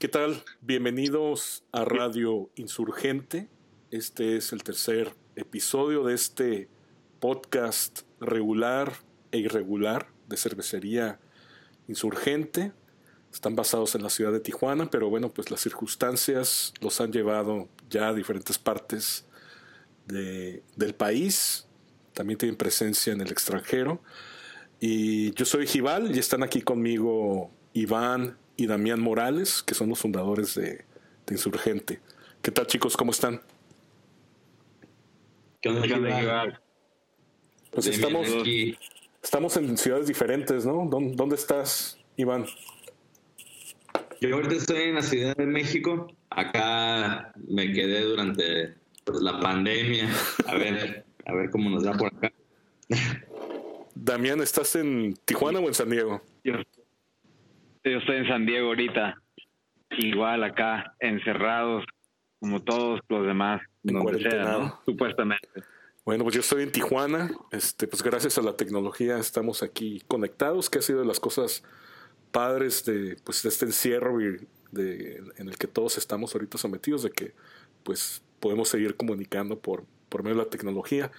¿Qué tal? Bienvenidos a Radio Insurgente. Este es el tercer episodio de este podcast regular e irregular de cervecería insurgente. Están basados en la ciudad de Tijuana, pero bueno, pues las circunstancias los han llevado ya a diferentes partes del país. También tienen presencia en el extranjero. Y yo soy Gival y están aquí conmigo Iván y Damián Morales, que son los fundadores de, Insurgente. ¿Qué tal chicos? ¿Cómo están? ¿Qué onda, Pues estamos, estamos en ciudades diferentes, ¿no? ¿Dónde, estás, Iván? Yo ahorita estoy en la Ciudad de México. Acá me quedé durante pues, la pandemia. A ver, a ver cómo nos da por acá. Damián, ¿estás en Tijuana o en San Diego? Yo estoy en San Diego ahorita, igual acá, encerrados, como todos los demás, donde sea, supuestamente. Bueno, pues yo estoy en Tijuana, este, pues gracias a la tecnología estamos aquí conectados, que ha sido de las cosas padres de, pues, de este encierro de, en el que todos estamos ahorita sometidos, de que pues podemos seguir comunicando por, por medio de la tecnología.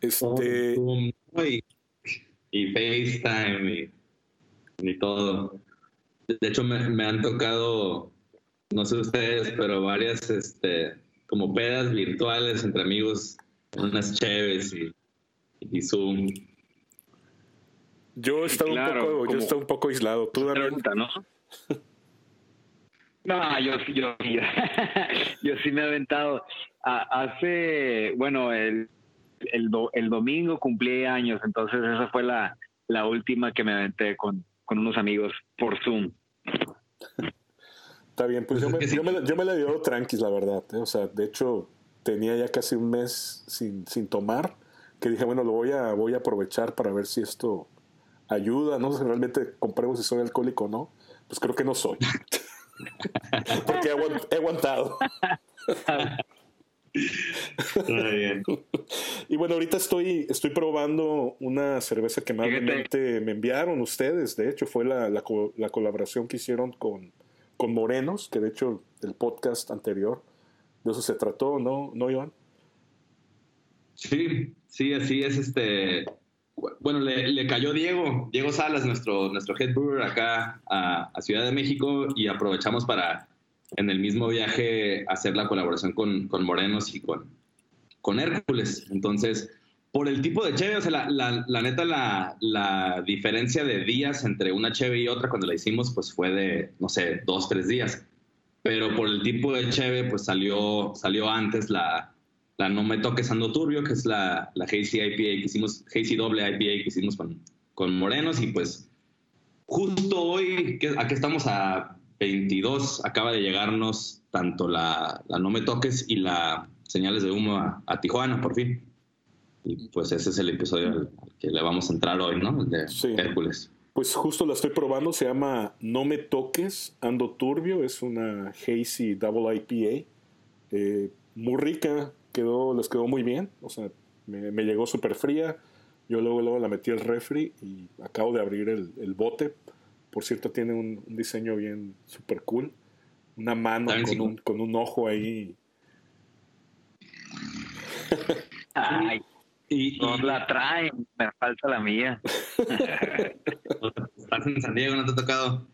Este, y, FaceTime y todo. De hecho, me, han tocado, no sé ustedes, pero varias este, como pedas virtuales entre amigos, unas chéves y, Zoom. Yo he estado, un, poco, yo he un poco aislado. ¿Tú, ¿no? No, yo, yo, yo, sí me he aventado. hace, bueno, el, el, el, domingo cumplí años, entonces esa fue la, la última que me aventé con, con unos amigos por Zoom. Está bien, pues yo me, yo, me, yo me, la dio tranquis, la verdad. ¿eh? O sea, de hecho, tenía ya casi un mes sin, sin tomar, que dije, bueno, lo voy a, voy a aprovechar para ver si esto ayuda, no sé si realmente compremos si soy alcohólico o no. Pues creo que no soy. Porque he aguantado. y bueno, ahorita estoy, estoy probando una cerveza que amablemente me enviaron ustedes. De hecho, fue la, la, colaboración que hicieron con, con Morenos, que de hecho el podcast anterior de eso se trató, ¿no, ¿No Iván? Sí, sí, así es. Este, bueno, le, cayó Diego, Diego Salas, nuestro, nuestro head brewer acá a, a Ciudad de México y aprovechamos para en el mismo viaje hacer la colaboración con, con Morenos y con, con Hércules. Entonces, por el tipo de cheve, o sea, la, la, la neta, la, la, diferencia de días entre una cheve y otra cuando la hicimos, pues fue de, no sé, dos, tres días. Pero por el tipo de cheve, pues salió, salió antes la, la No Me Toques Ando Turbio, que es la, la IPA que hicimos, Hazy Doble IPA que hicimos con, con Morenos. Y pues justo hoy, que, aquí estamos a 22 acaba de llegarnos tanto la, No Me Toques y la Señales de Humo a, Tijuana, por fin. Y pues ese es el episodio al, que le vamos a entrar hoy, ¿no? El de Hércules. Pues justo la estoy probando, se llama No Me Toques, Ando Turbio, es una Hazy Double IPA. Eh, muy rica, quedó, les quedó muy bien, o sea, me, llegó súper fría. Yo luego, luego la metí al refri y acabo de abrir el, el bote por cierto, tiene un, diseño bien super cool. Una mano con un, con un, ojo ahí. Ay, y, la traen, me falta la mía. Estás en San Diego, no te ha tocado.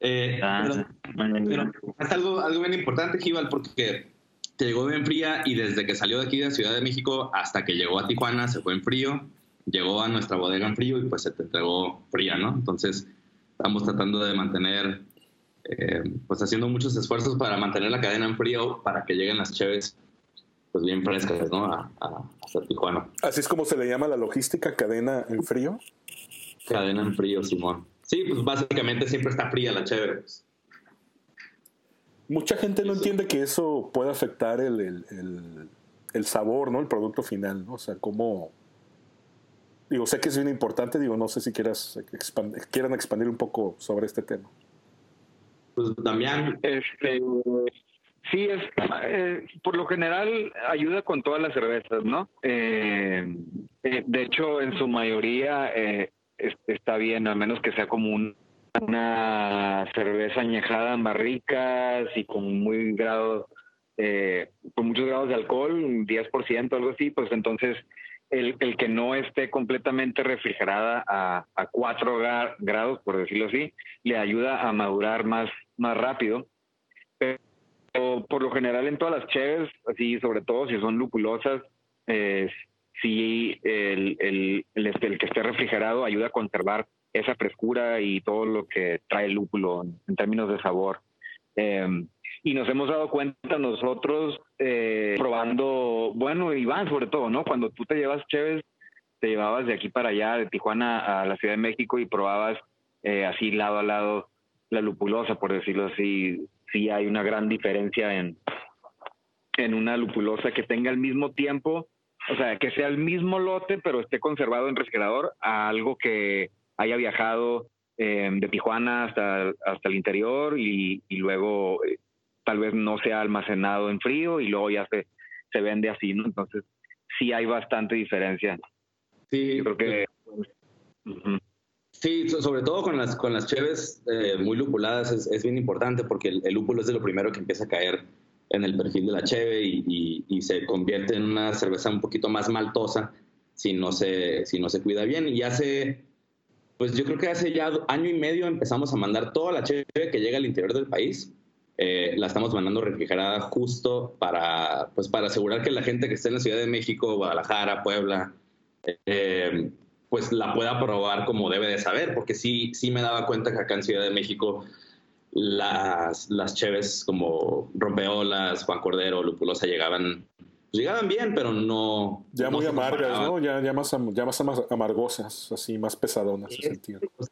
Eh, ah, es algo, algo bien importante, Gival, porque te llegó bien fría y desde que salió de aquí de Ciudad de México hasta que llegó a Tijuana se fue en frío, llegó a nuestra bodega en frío y pues se te entregó fría, ¿no? Entonces, estamos tratando de mantener, eh, pues haciendo muchos esfuerzos para mantener la cadena en frío para que lleguen las cheves pues bien frescas, ¿no? A, a, Tijuana. Así es como se le llama la logística, cadena en frío. Cadena en frío, Simón. Sí, pues básicamente siempre está fría la cheve. Pues. Mucha gente no entiende que eso puede afectar el, el, el, sabor, ¿no? El producto final, ¿no? O sea, cómo Digo, sé que es bien importante, digo, no sé si quieras quieran expandir un poco sobre este tema. Pues también, este, sí, es, eh, por lo general ayuda con todas las cervezas, ¿no? Eh, eh, de hecho, en su mayoría está bien, al menos que sea como un una cerveza añejada en barricas y con muy grado, eh, con muchos grados de alcohol, un 10%, algo así, pues entonces el, el que no esté completamente refrigerada a, a 4 grados, por decirlo así, le ayuda a madurar más, más rápido. Pero por lo general en todas las cheves, así sobre todo si son lupulosas, eh, el, el, el, este, el que esté refrigerado ayuda a conservar esa frescura y todo lo que trae el lúpulo en, términos de sabor. Eh, y nos hemos dado cuenta nosotros eh, probando, bueno, Iván sobre todo, ¿no? Cuando tú te llevas Chévez, te llevabas de aquí para allá, de Tijuana a la Ciudad de México y probabas eh, así lado a lado la lupulosa, por decirlo así. Sí hay una gran diferencia en, en una lupulosa que tenga el mismo tiempo, o sea, que sea el mismo lote, pero esté conservado en refrigerador, a algo que haya viajado eh, de Tijuana hasta, hasta el interior y, y luego tal vez no sea almacenado en frío y luego ya se, se vende así, ¿no? Entonces, sí hay bastante diferencia. Sí, creo que... Sí, sobre todo con las, con las cheves eh, muy lupuladas es, es, bien importante porque el, el, lúpulo es de lo primero que empieza a caer en el perfil de la cheve y, y, y, se convierte en una cerveza un poquito más maltosa si no se, si no se cuida bien. Y hace, pues yo creo que hace ya año y medio empezamos a mandar toda la cheve que llega al interior del país eh, la estamos mandando refrigerada justo para, pues, para asegurar que la gente que esté en la Ciudad de México, Guadalajara, Puebla, eh, pues la pueda probar como debe de saber, porque sí, sí me daba cuenta que acá en Ciudad de México las, las cheves como Rompeolas, Juan Cordero, Lupulosa llegaban, pues, llegaban bien, pero no... Ya muy amargas, ¿no? Ya, ya, más, ya más amargosas, así, más pesadonas. Sí, sentido. Pues,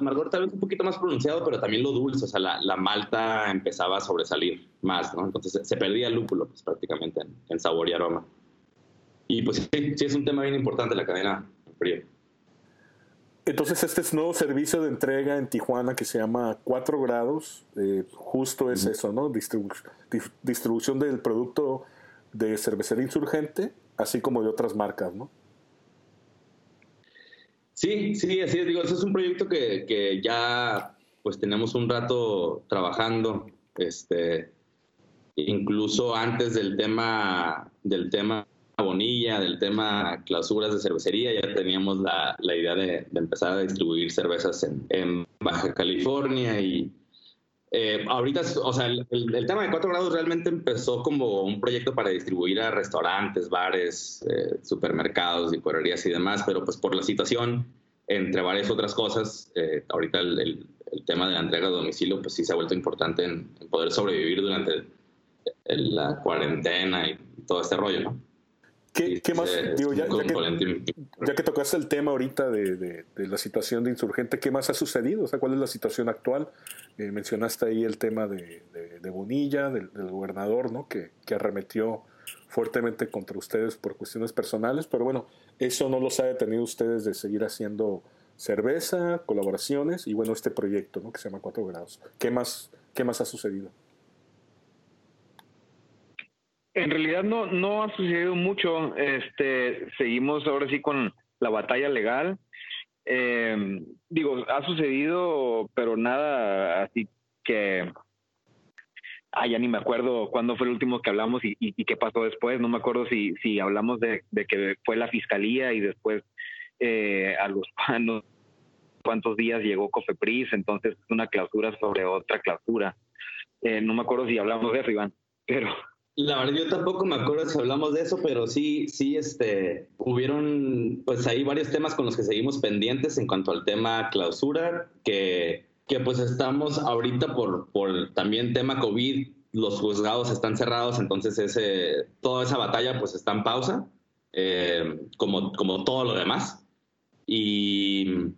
amargor tal vez un poquito más pronunciado, pero también lo dulce, o sea, la, la malta empezaba a sobresalir más, ¿no? Entonces se perdía el lúpulo pues, prácticamente en, en, sabor y aroma. Y pues sí, sí es un tema bien importante la cadena fría. Entonces este es nuevo servicio de entrega en Tijuana que se llama 4 grados, eh, justo es uh -huh. eso, ¿no? Distribu distribución del producto de cervecería insurgente, así como de otras marcas, ¿no? Sí, sí, así es. Digo, ese es un proyecto que, que ya pues tenemos un rato trabajando, este, incluso antes del tema, del tema Bonilla, del tema clausuras de cervecería, ya teníamos la, la idea de, de, empezar a distribuir cervezas en, en Baja California y eh, ahorita, o sea, el, tema de 4 grados realmente empezó como un proyecto para distribuir a restaurantes, bares, eh, supermercados, licorerías y demás, pero pues por la situación, entre varias otras cosas, eh, ahorita el, tema de la entrega a domicilio, pues sí se ha vuelto importante en, en poder sobrevivir durante la cuarentena y todo este rollo, ¿no? ¿Qué, ¿qué más? Digo, ya, ya, que, ya, que, tocaste el tema ahorita de, de, de, la situación de insurgente, ¿qué más ha sucedido? O sea, ¿cuál es la situación actual? Eh, mencionaste ahí el tema de, de Bonilla, del, del, gobernador, ¿no? Que, que, arremetió fuertemente contra ustedes por cuestiones personales, pero bueno, eso no los ha detenido ustedes de seguir haciendo cerveza, colaboraciones y bueno, este proyecto, ¿no? Que se llama Cuatro Grados. ¿Qué más, qué más ha sucedido? En realidad no, no ha sucedido mucho. Este, seguimos ahora sí con la batalla legal. Eh, digo, ha sucedido, pero nada así que. Ah, ya ni me acuerdo cuándo fue el último que hablamos y, y, qué pasó después. No me acuerdo si, si hablamos de, de que fue la fiscalía y después eh, a los cuantos, cuántos días llegó Cofepris, entonces una clausura sobre otra clausura. Eh, no me acuerdo si hablamos de eso, Iván, pero la verdad, yo tampoco me acuerdo si hablamos de eso, pero sí, sí, este, hubieron, pues ahí varios temas con los que seguimos pendientes en cuanto al tema clausura, que, que pues estamos ahorita por, por también tema COVID, los juzgados están cerrados, entonces ese, toda esa batalla pues está en pausa, eh, como, como todo lo demás. Y,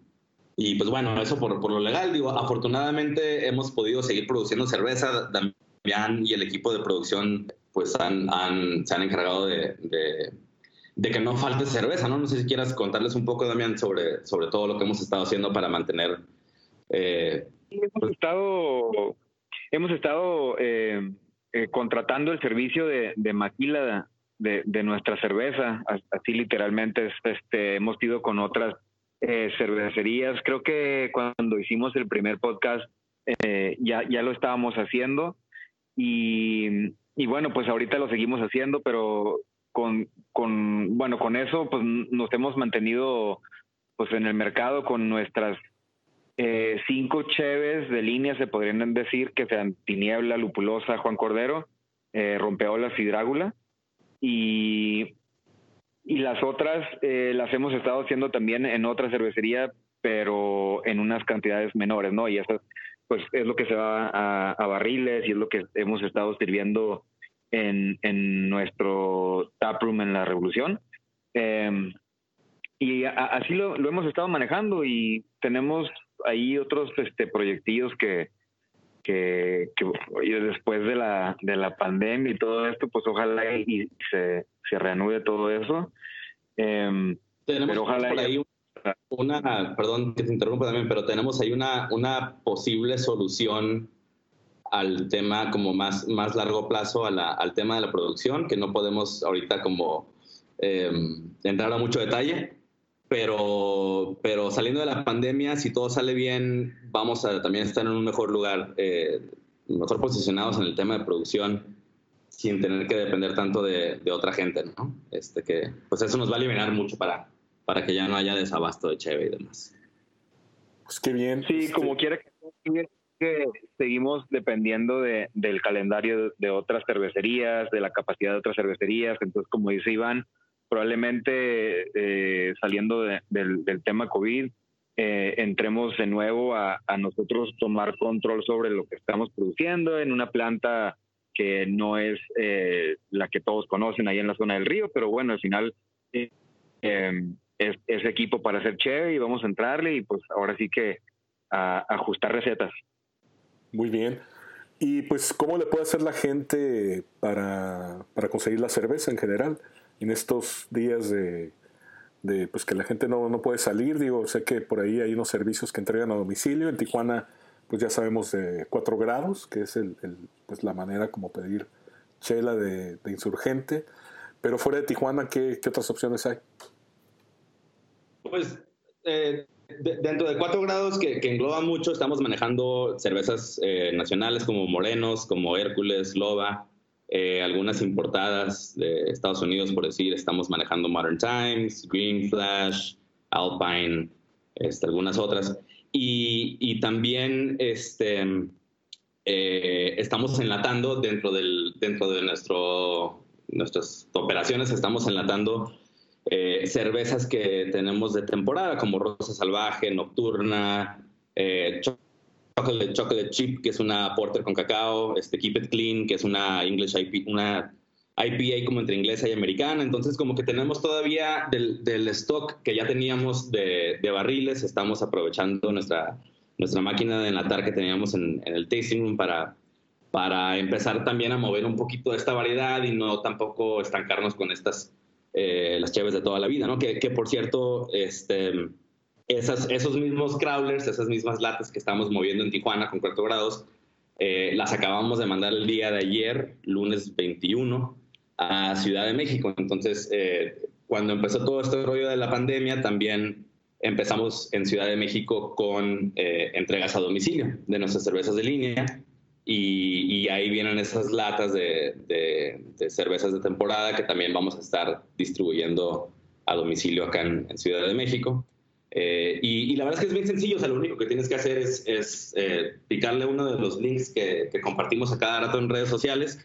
y pues bueno, eso por, por lo legal, digo, afortunadamente hemos podido seguir produciendo cerveza, Damián y el equipo de producción pues han, han, se han encargado de, de, de, que no falte cerveza, ¿no? No sé si quieras contarles un poco, Damián, sobre, sobre todo lo que hemos estado haciendo para mantener... Eh, hemos pues, estado, hemos estado eh, eh, contratando el servicio de, de maquila de, de, nuestra cerveza, así literalmente este, hemos ido con otras eh, cervecerías. Creo que cuando hicimos el primer podcast ya, ya lo estábamos haciendo y, y, bueno, pues ahorita lo seguimos haciendo, pero con, con, bueno, con eso pues nos hemos mantenido pues en el mercado con nuestras eh, cinco cheves de línea, se podrían decir, que sean Tiniebla, Lupulosa, Juan Cordero, eh, Rompeolas y Drácula. Y, y las otras eh, las hemos estado haciendo también en otra cervecería, pero en unas cantidades menores, ¿no? Y eso pues es lo que se va a, barriles y es lo que hemos estado sirviendo en, en nuestro taproom en la Revolución. Em, y así lo, lo, hemos estado manejando y tenemos ahí otros este, proyectillos que, que, después de la, de la pandemia y todo esto, pues ojalá y se, se reanude todo eso. Em, tenemos ojalá por ahí una, perdón que te interrumpa también, pero tenemos ahí una, una posible solución al tema como más, más largo plazo, a la, al tema de la producción, que no podemos ahorita como em, entrar a mucho detalle, pero, pero saliendo de la pandemia, si todo sale bien, vamos a también estar en un mejor lugar, eh, mejor posicionados en el tema de producción, sin tener que depender tanto de, de, otra gente, ¿no? Este, que, pues eso nos va a liberar mucho para, para que ya no haya desabasto de cheve y demás. Pues qué bien. Sí, como quiera que seguimos dependiendo de, del calendario de otras cervecerías, de la capacidad de otras cervecerías, entonces como dice Iván, probablemente eh, saliendo del, tema COVID, eh, entremos de nuevo a, nosotros tomar control sobre lo que estamos produciendo en una planta que no es eh, la que todos conocen ahí en la zona del río, pero bueno, al final em, es, equipo para hacer chévere y vamos a entrarle y pues ahora sí que ajustar recetas. Muy bien. Y pues, ¿cómo le puede hacer la gente para, para conseguir la cerveza en general? en estos días de, pues que la gente no, no, puede salir. Digo, sé que por ahí hay unos servicios que entregan a domicilio. En Tijuana, pues ya sabemos de 4 grados, que es el, pues la manera como pedir chela de, insurgente. Pero fuera de Tijuana, ¿qué, qué otras opciones hay? Pues eh, dentro de 4 grados, que, engloba mucho, estamos manejando cervezas eh, nacionales como Morenos, como Hércules, Loba, eh, algunas importadas de Estados Unidos, por decir, estamos manejando Modern Times, Green Flash, Alpine, este, algunas otras. Y, y también este, estamos enlatando dentro, del, dentro de nuestro, nuestras operaciones, estamos enlatando eh, cervezas que tenemos de temporada, como Rosa Salvaje, Nocturna, chocolate, chocolate chip, que es una porter con cacao, este Keep It Clean, que es una English IP, una IPA como entre inglesa y americana. Entonces, como que tenemos todavía del, stock que ya teníamos de, barriles, estamos aprovechando nuestra, nuestra máquina de enlatar que teníamos en, en, el tasting room para, para empezar también a mover un poquito esta variedad y no tampoco estancarnos con estas, eh, las chaves de toda la vida, ¿no? Que, por cierto, este esas, esos mismos crawlers, esas mismas latas que estamos moviendo en Tijuana con 4 grados, eh, las acabamos de mandar el día de ayer, lunes 21, a Ciudad de México. Entonces, eh, cuando empezó todo este rollo de la pandemia, también empezamos en Ciudad de México con entregas a domicilio de nuestras cervezas de línea. Y, ahí vienen esas latas de, cervezas de temporada que también vamos a estar distribuyendo a domicilio acá en Ciudad de México. Eh, y, la verdad es que es bien sencillo, o sea, lo único que tienes que hacer es, eh, picarle uno de los links que, que, compartimos a cada rato en redes sociales.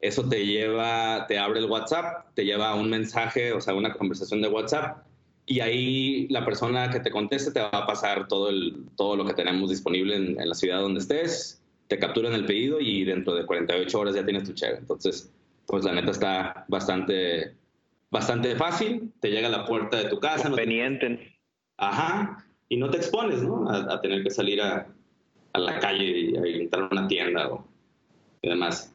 Eso te lleva, te abre el WhatsApp, te lleva a un mensaje, o sea, una conversación de WhatsApp, y ahí la persona que te conteste te va a pasar todo, el, todo lo que tenemos disponible en, la ciudad donde estés, te capturan el pedido y dentro de 48 horas ya tienes tu cheque. Entonces, pues la neta está bastante, bastante fácil, te llega a la puerta de tu casa. Conveniente. Ajá, y no te expones, ¿no? A, tener que salir a, a, la calle y a entrar a una tienda o y demás.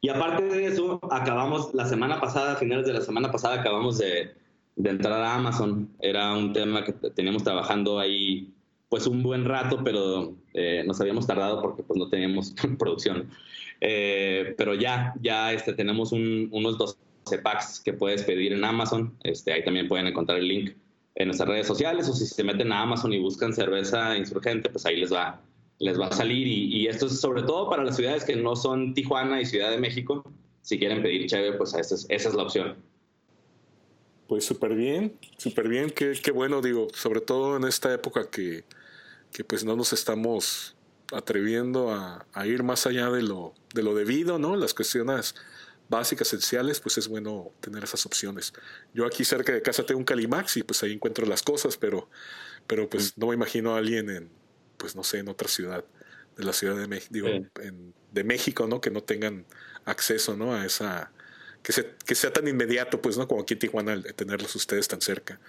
Y aparte de eso, acabamos, la semana pasada, a finales de la semana pasada, acabamos de, de entrar a Amazon. Era un tema que teníamos trabajando ahí pues un buen rato, pero eh, nos habíamos tardado porque pues no teníamos producción. Eh, pero ya, ya este, tenemos un, unos 12 packs que puedes pedir en Amazon. Este, ahí también pueden encontrar el link en nuestras redes sociales o si se meten a Amazon y buscan cerveza insurgente, pues ahí les va, les va a salir. Y, esto es sobre todo para las ciudades que no son Tijuana y Ciudad de México. Si quieren pedir cheve, pues esa es, esa es la opción. Pues súper bien, súper bien, qué, qué, bueno, digo, sobre todo en esta época que, que pues no nos estamos atreviendo a, a, ir más allá de lo, de lo debido, ¿no? Las cuestiones básicas, esenciales, pues es bueno tener esas opciones. Yo aquí cerca de casa tengo un Calimax y pues ahí encuentro las cosas, pero, pero pues no me imagino a alguien en, pues no sé, en otra ciudad de la Ciudad de México, digo, de México, ¿no? Que no tengan acceso, ¿no? A esa, que, que sea tan inmediato, pues, ¿no? Como aquí en Tijuana, tenerlos ustedes tan cerca.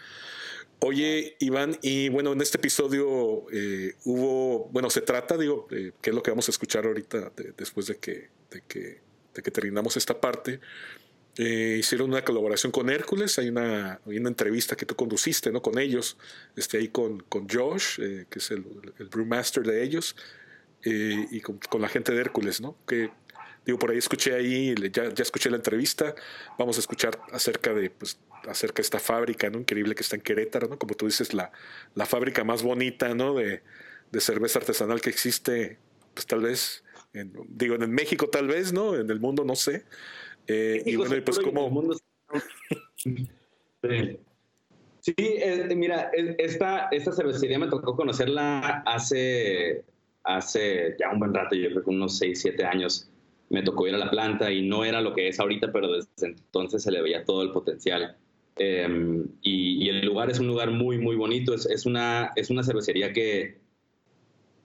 Oye, Iván, y bueno, en este episodio eh, hubo, bueno, se trata, digo, eh, que es lo que vamos a escuchar ahorita después de que, de que terminamos esta parte, eh, hicieron una colaboración con Hércules, hay una, una, entrevista que tú conduciste ¿no? con ellos, este, ahí con, con Josh, eh, que es el, brewmaster de ellos, y con, con, la gente de Hércules, ¿no? que digo, por ahí escuché ahí, ya, ya escuché la entrevista, vamos a escuchar acerca de, pues, acerca de esta fábrica, ¿no? Increíble que está en Querétaro, ¿no? Como tú dices, la, la fábrica más bonita, ¿no? De, de cerveza artesanal que existe, pues tal vez digo, en México tal vez, ¿no? En el mundo no sé. Eh, y bueno, pues como... Sí, mira, esta, esta cervecería me tocó conocerla hace, hace ya un buen rato, yo creo que unos 6, 7 años. Me tocó ir a la planta y no era lo que es ahorita, pero desde entonces se le veía todo el potencial. Em, y, el lugar es un lugar muy, muy bonito. Es, es, una, es una cervecería que,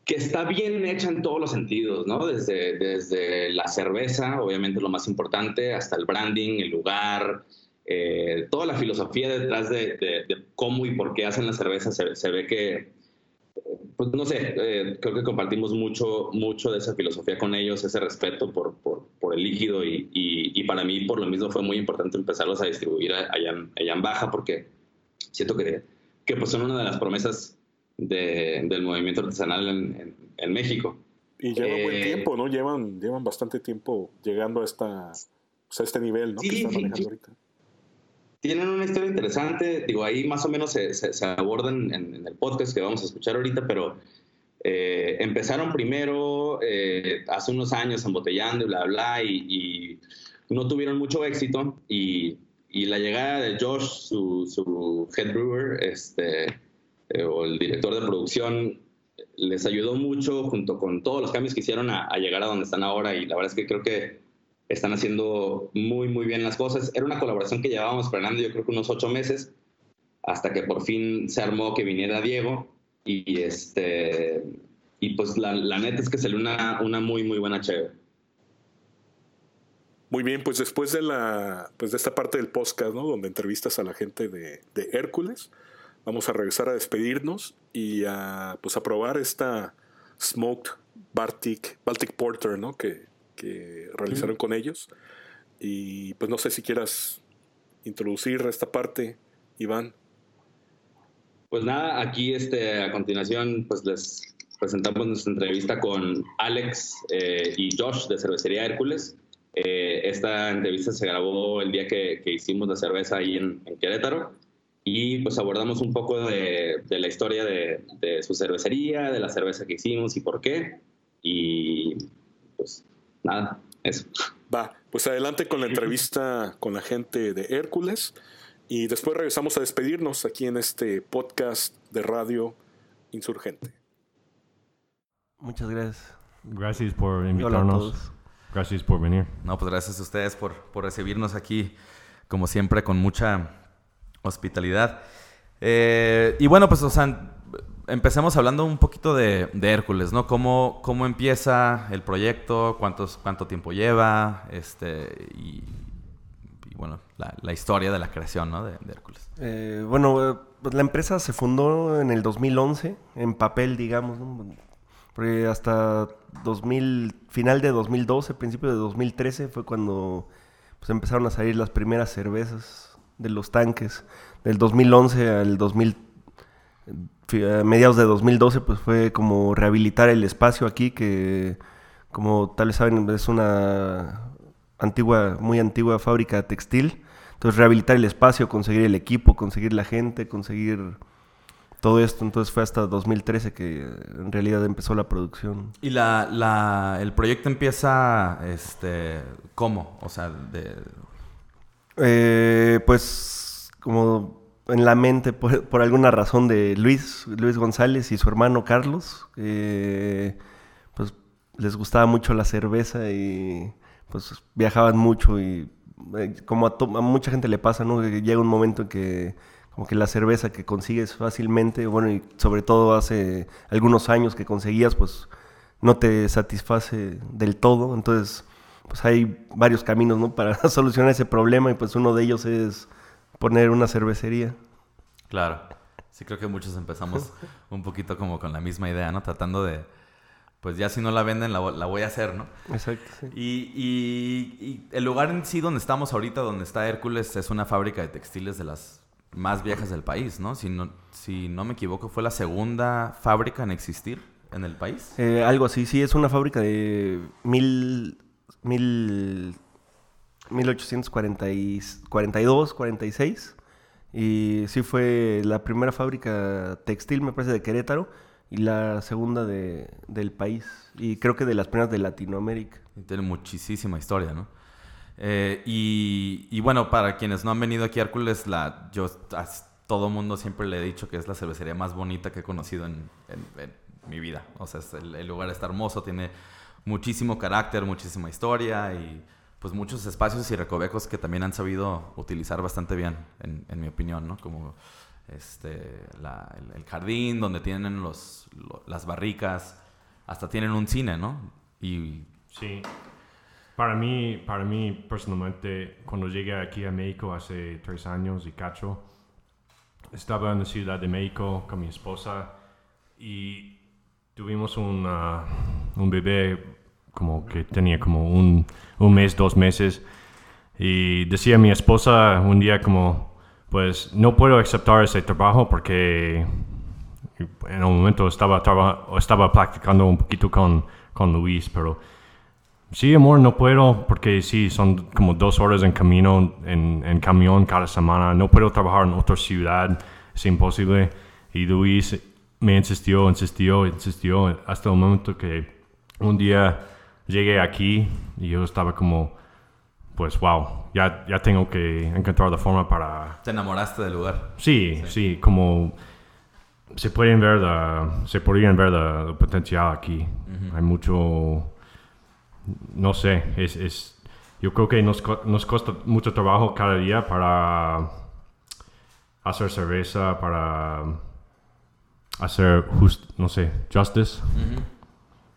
que está bien hecha en todos los sentidos, ¿no? Desde, desde la cerveza, obviamente lo más importante, hasta el branding, el lugar, eh, toda la filosofía detrás de, cómo y por qué hacen la cerveza, se, ve que, pues no sé, eh, creo que compartimos mucho, mucho de esa filosofía con ellos, ese respeto por, por, el líquido y, y, para mí por lo mismo fue muy importante empezarlos a distribuir allá en, allá en Baja porque siento que, que pues son una de las promesas del movimiento artesanal en, México. Y llevan buen eh, tiempo, ¿no? Llevan, llevan bastante tiempo llegando a, esta, pues, a este nivel, ¿no? que están manejando ahorita. Tienen una historia interesante, digo, ahí más o menos se, se, abordan en, el podcast que vamos a escuchar ahorita, pero eh, empezaron primero eh, hace unos años embotellando y bla, bla, y, no tuvieron mucho éxito, y, y, la llegada de Josh, su, su head brewer, este, eh, o el director de producción les ayudó mucho junto con todos los cambios que hicieron a, llegar a donde están ahora y la verdad es que creo que están haciendo muy, muy bien las cosas. Era una colaboración que llevábamos planeando yo creo que unos ocho meses hasta que por fin se armó que viniera Diego y este y pues la, neta es que salió una, una muy, muy buena chévere. Muy bien, pues después de la pues de esta parte del podcast, ¿no? Donde entrevistas a la gente de, de Hércules, Vamos a regresar a despedirnos y a, pues, a probar esta Smoked Baltic, Baltic Porter ¿no? que, que realizaron con ellos. Y pues no sé si quieras introducir esta parte, Iván. Pues nada, aquí este, a continuación pues les presentamos nuestra entrevista con Alex eh, y Josh de Cervecería Hércules. Eh, esta entrevista se grabó el día que, que hicimos la cerveza ahí en, en Querétaro y pues abordamos un poco de, la historia de, su cervecería, de la cerveza que hicimos y por qué. Y pues nada, eso. Va, pues adelante con la entrevista con la gente de Hércules y después regresamos a despedirnos aquí en este podcast de Radio Insurgente. Muchas gracias. Gracias por invitarnos. Gracias por venir. No, pues gracias a ustedes por, por recibirnos aquí, como siempre, con mucha hospitalidad. Eh, y bueno, pues, o sea, empecemos hablando un poquito de, Hércules, ¿no? ¿Cómo, ¿Cómo, empieza el proyecto? ¿Cuántos, ¿Cuánto tiempo lleva? Este, y, bueno, la, historia de la creación, ¿no? De, Hércules. Eh, bueno, pues la empresa se fundó en el 2011, en papel, digamos, Porque hasta 2000, final de 2012, principio de 2013 fue cuando pues, empezaron a salir las primeras cervezas de los tanques. Del 2011 al 2000, a mediados de 2012, pues fue como rehabilitar el espacio aquí, que como tal vez saben es una antigua, muy antigua fábrica textil. Entonces rehabilitar el espacio, conseguir el equipo, conseguir la gente, conseguir todo esto. Entonces fue hasta 2013 que en realidad empezó la producción. ¿Y la, la, el proyecto empieza, este, cómo? O sea, de... Eh, pues como en la mente por, alguna razón de Luis, Luis González y su hermano Carlos. Eh, pues les gustaba mucho la cerveza y pues viajaban mucho y eh, como a, mucha gente le pasa, ¿no? Llega un momento en que como que la cerveza que consigues fácilmente, bueno, y sobre todo hace algunos años que conseguías, pues no te satisface del todo. Entonces, pues hay varios caminos, ¿no? Para solucionar ese problema y pues uno de ellos es poner una cervecería. Claro. Sí, creo que muchos empezamos un poquito como con la misma idea, ¿no? Tratando de, pues ya si no la venden, la, voy a hacer, ¿no? Exacto, sí. Y, el lugar en sí donde estamos ahorita, donde está Hércules, es una fábrica de textiles de las más viejas del país, ¿no? Si no, si no me equivoco, fue la segunda fábrica en existir en el país. Eh, algo así, sí, es una fábrica de mil, mil, 1842, 46. Y sí fue la primera fábrica textil, me parece, de Querétaro y la segunda de, del país. Y creo que de las primeras de Latinoamérica. tiene muchísima historia, ¿no? Eh, y, bueno, para quienes no han venido aquí a Hércules, la, yo a todo mundo siempre le he dicho que es la cervecería más bonita que he conocido en, mi vida. O sea, el, el, lugar está hermoso, tiene muchísimo carácter, muchísima historia y pues muchos espacios y recovecos que también han sabido utilizar bastante bien, en, mi opinión, ¿no? Como este, el, jardín donde tienen los, las barricas, hasta tienen un cine, ¿no? Y... Sí. Para mí, para mí personalmente, cuando llegué aquí a México hace tres años y cacho, estaba en la Ciudad de México con mi esposa y tuvimos una, un bebé como que tenía como un, un mes, dos meses. Y decía mi esposa un día como, pues no puedo aceptar ese trabajo porque en un momento estaba, estaba practicando un poquito con, con Luis, pero sí, amor, no puedo porque sí, son como dos horas en camino, en, en camión cada semana. No puedo trabajar en otra ciudad, es imposible. Y Luis me insistió, insistió, insistió hasta el momento que un día llegué aquí y yo estaba como, pues wow, ya, ya tengo que encontrar la forma para... ¿Te enamoraste del lugar? Sí, sí, como se pueden ver, se podrían ver el potencial aquí. Hay mucho, no sé, es, es yo creo que nos, nos cuesta mucho trabajo cada día para hacer cerveza, para hacer, just, no sé, justice.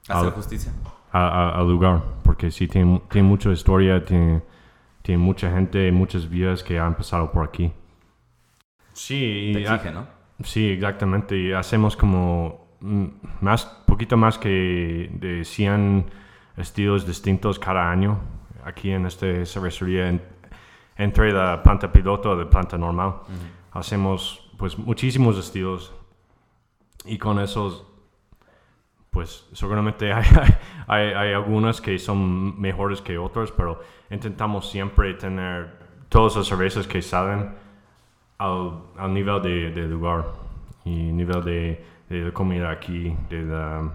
Hacer justicia al lugar, porque sí tiene, tiene mucha historia, tiene, tiene, mucha gente, muchas vidas que han pasado por aquí. Sí, Te ¿no? Sí, exactamente. Y hacemos como mm, más, poquito más que de 100 estilos distintos cada año aquí en esta cervecería entre la planta piloto y la planta normal. Hacemos pues muchísimos estilos y con esos pues seguramente hay, hay, hay, algunas que son mejores que otras, pero intentamos siempre tener todas las cervezas que salen al, al nivel de, de, lugar y nivel de, de comida aquí, de la,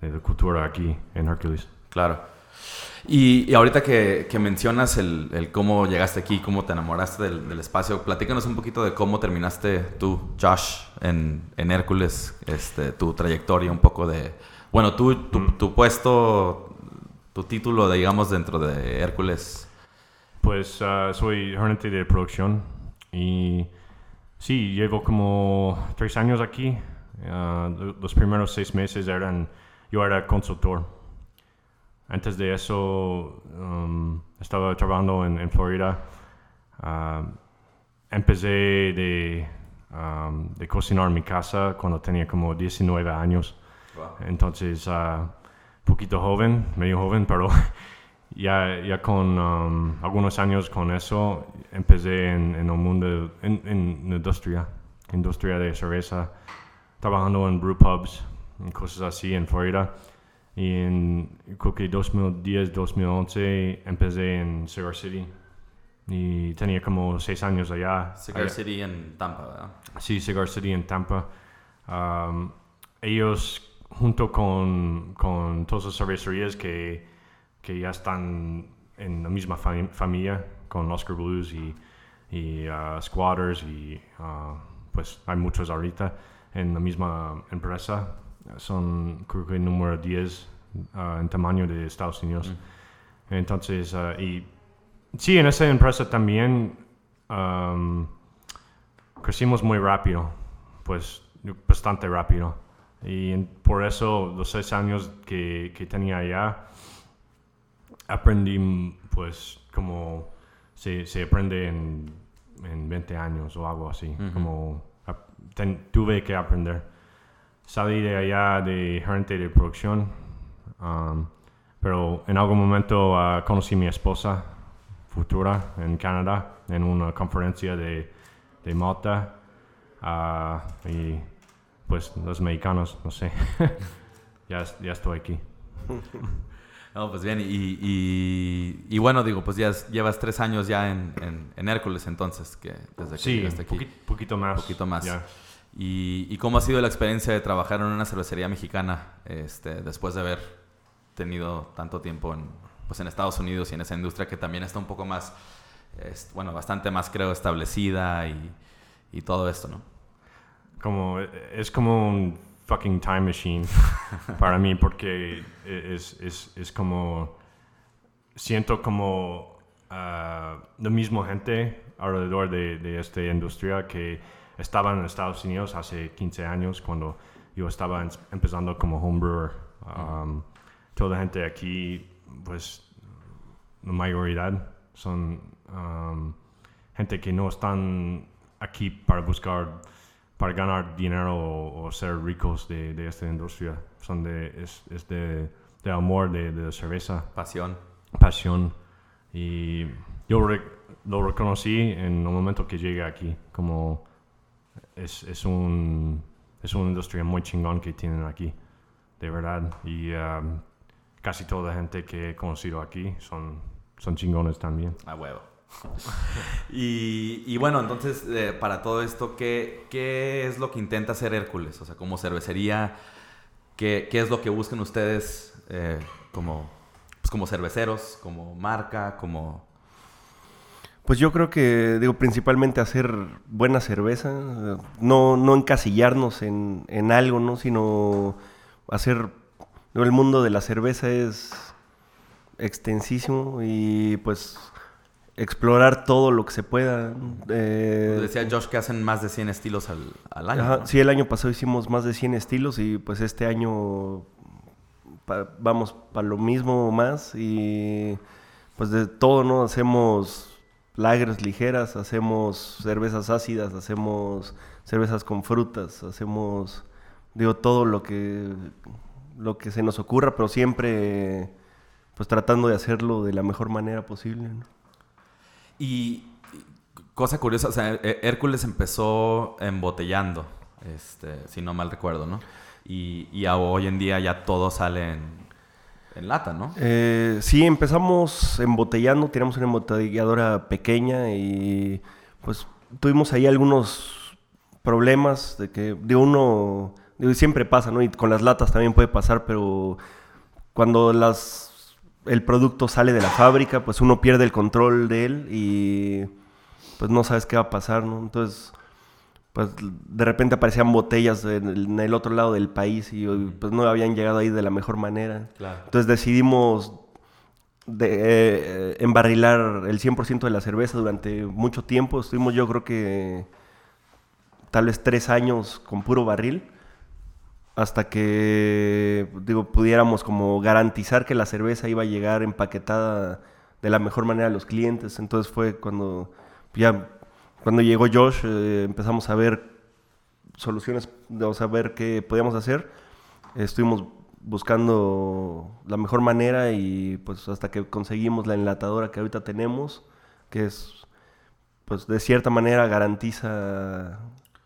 de la, cultura aquí en Hercules. Claro. Y, y ahorita que, que mencionas el, el, cómo llegaste aquí, cómo te enamoraste del, del, espacio, platícanos un poquito de cómo terminaste tú, Josh, en, en Hércules, este, tu trayectoria, un poco de, bueno, tú, tu, puesto, tu título, digamos, dentro de Hércules. Pues ah, soy gerente de producción y sí, llevo como tres años aquí. Ah, los primeros seis meses eran, yo era consultor. Antes de eso um, estaba trabajando en, Florida. Ah, empecé de, um, de cocinar en mi casa cuando tenía como 19 años. Entonces, uh, poquito joven, medio joven, pero ya, ya con um, algunos años con eso empecé en, en el mundo, en, en, la industria, industria de cerveza, trabajando en brew pubs, y cosas así en Florida. Y en creo que 2010, 2011 empecé en Cigar City, y tenía como seis años allá. Cigar allá. City en Tampa, ¿verdad? Sí, Cigar City en Tampa. Um, ellos, junto con, con todas las cervecerías que, que ya están en la misma fami- familia, con Oscar Blues y, y uh, Squatters, y uh, pues hay muchos ahorita en la misma empresa. Son, creo que, el número 10 uh, en tamaño de Estados Unidos. Entonces, uh, y sí, en esa empresa también. um, crecimos muy rápido, pues bastante rápido. Y en- por eso los seis años que, que tenía allá, aprendí mm, pues como se, se aprende en, en 20 años o algo así. Como ten- tuve que aprender. Salí de allá de gerente de producción, um, pero en algún momento ah, conocí a mi esposa futura en Canadá en una conferencia de, de Malta. Ah, y pues los mexicanos, no sé. ya, ya estoy aquí. No, pues bien, y, y, y bueno, digo, pues ya llevas tres años ya en, en, en Hércules entonces, que desde que Sí, llegaste aquí. poqui- poquito más. poquito más. ya. Y, y cómo ha sido la experiencia de trabajar en una cervecería mexicana este, después de haber tenido tanto tiempo en, pues en Estados Unidos y en esa industria que también está un poco más, es- bueno, bastante más creo establecida y, y todo esto, ¿no? Como, es como un fucking time machine para mí porque es, es, es como siento como ah, la misma gente alrededor de, de esta industria que estaban en Estados Unidos hace 15 años cuando yo estaba en- empezando como homebrewer. Um, Toda la gente aquí, pues la mayoría son um, gente que no están aquí para buscar, para ganar dinero o, o ser ricos de, de esta industria. Son de, es, es de, de amor de, cerveza Pasión. pasión y yo re- lo reconocí en el momento que llegué aquí como es, es un es una industria muy chingón que tienen aquí de verdad y um, casi toda la gente que he conocido aquí son son chingones también A huevo. y, y bueno, entonces, eh, para todo esto, ¿qué, ¿qué es lo que intenta hacer Hércules? O sea, como cervecería, ¿qué, qué es lo que buscan ustedes eh, como, pues, como cerveceros, como marca, como... Pues yo creo que, digo, principalmente hacer buena cerveza, no, no encasillarnos en, en algo, ¿no? Sino hacer... el mundo de la cerveza es extensísimo y pues explorar todo lo que se pueda. eh, Decía Josh que hacen más de 100 estilos al, al año. Ajá, ¿no? Sí, el año pasado hicimos más de 100 estilos y pues este año pa- vamos para lo mismo más y pues de todo, ¿no? Hacemos lagers ligeras, hacemos cervezas ácidas, hacemos cervezas con frutas, hacemos, digo, todo lo que, lo que se nos ocurra, pero siempre pues tratando de hacerlo de la mejor manera posible. Y cosa curiosa, o sea, Hé- Hércules empezó embotellando, este, si no mal recuerdo, ¿no? Y, y hoy en día ya todo sale en, en lata, ¿no? Eh, sí, empezamos embotellando, tiramos una embotelladora pequeña y pues tuvimos ahí algunos problemas de que de uno, siempre pasa, ¿no? Y con las latas también puede pasar, pero cuando las el producto sale de la fábrica, pues uno pierde el control de él y pues no sabes qué va a pasar, ¿no? Entonces, pues de repente aparecían botellas en el, en el otro lado del país y pues no habían llegado ahí de la mejor manera. Claro. Entonces decidimos de, eh, embarrilar el 100% de la cerveza durante mucho tiempo. Estuvimos yo creo que tal vez tres años con puro barril hasta que digo pudiéramos como garantizar que la cerveza iba a llegar empaquetada de la mejor manera a los clientes. Entonces fue cuando ya cuando llegó Josh eh, empezamos a ver soluciones, o sea, ver qué podíamos hacer. Estuvimos buscando la mejor manera y pues hasta que conseguimos la enlatadora que ahorita tenemos, que es pues de cierta manera garantiza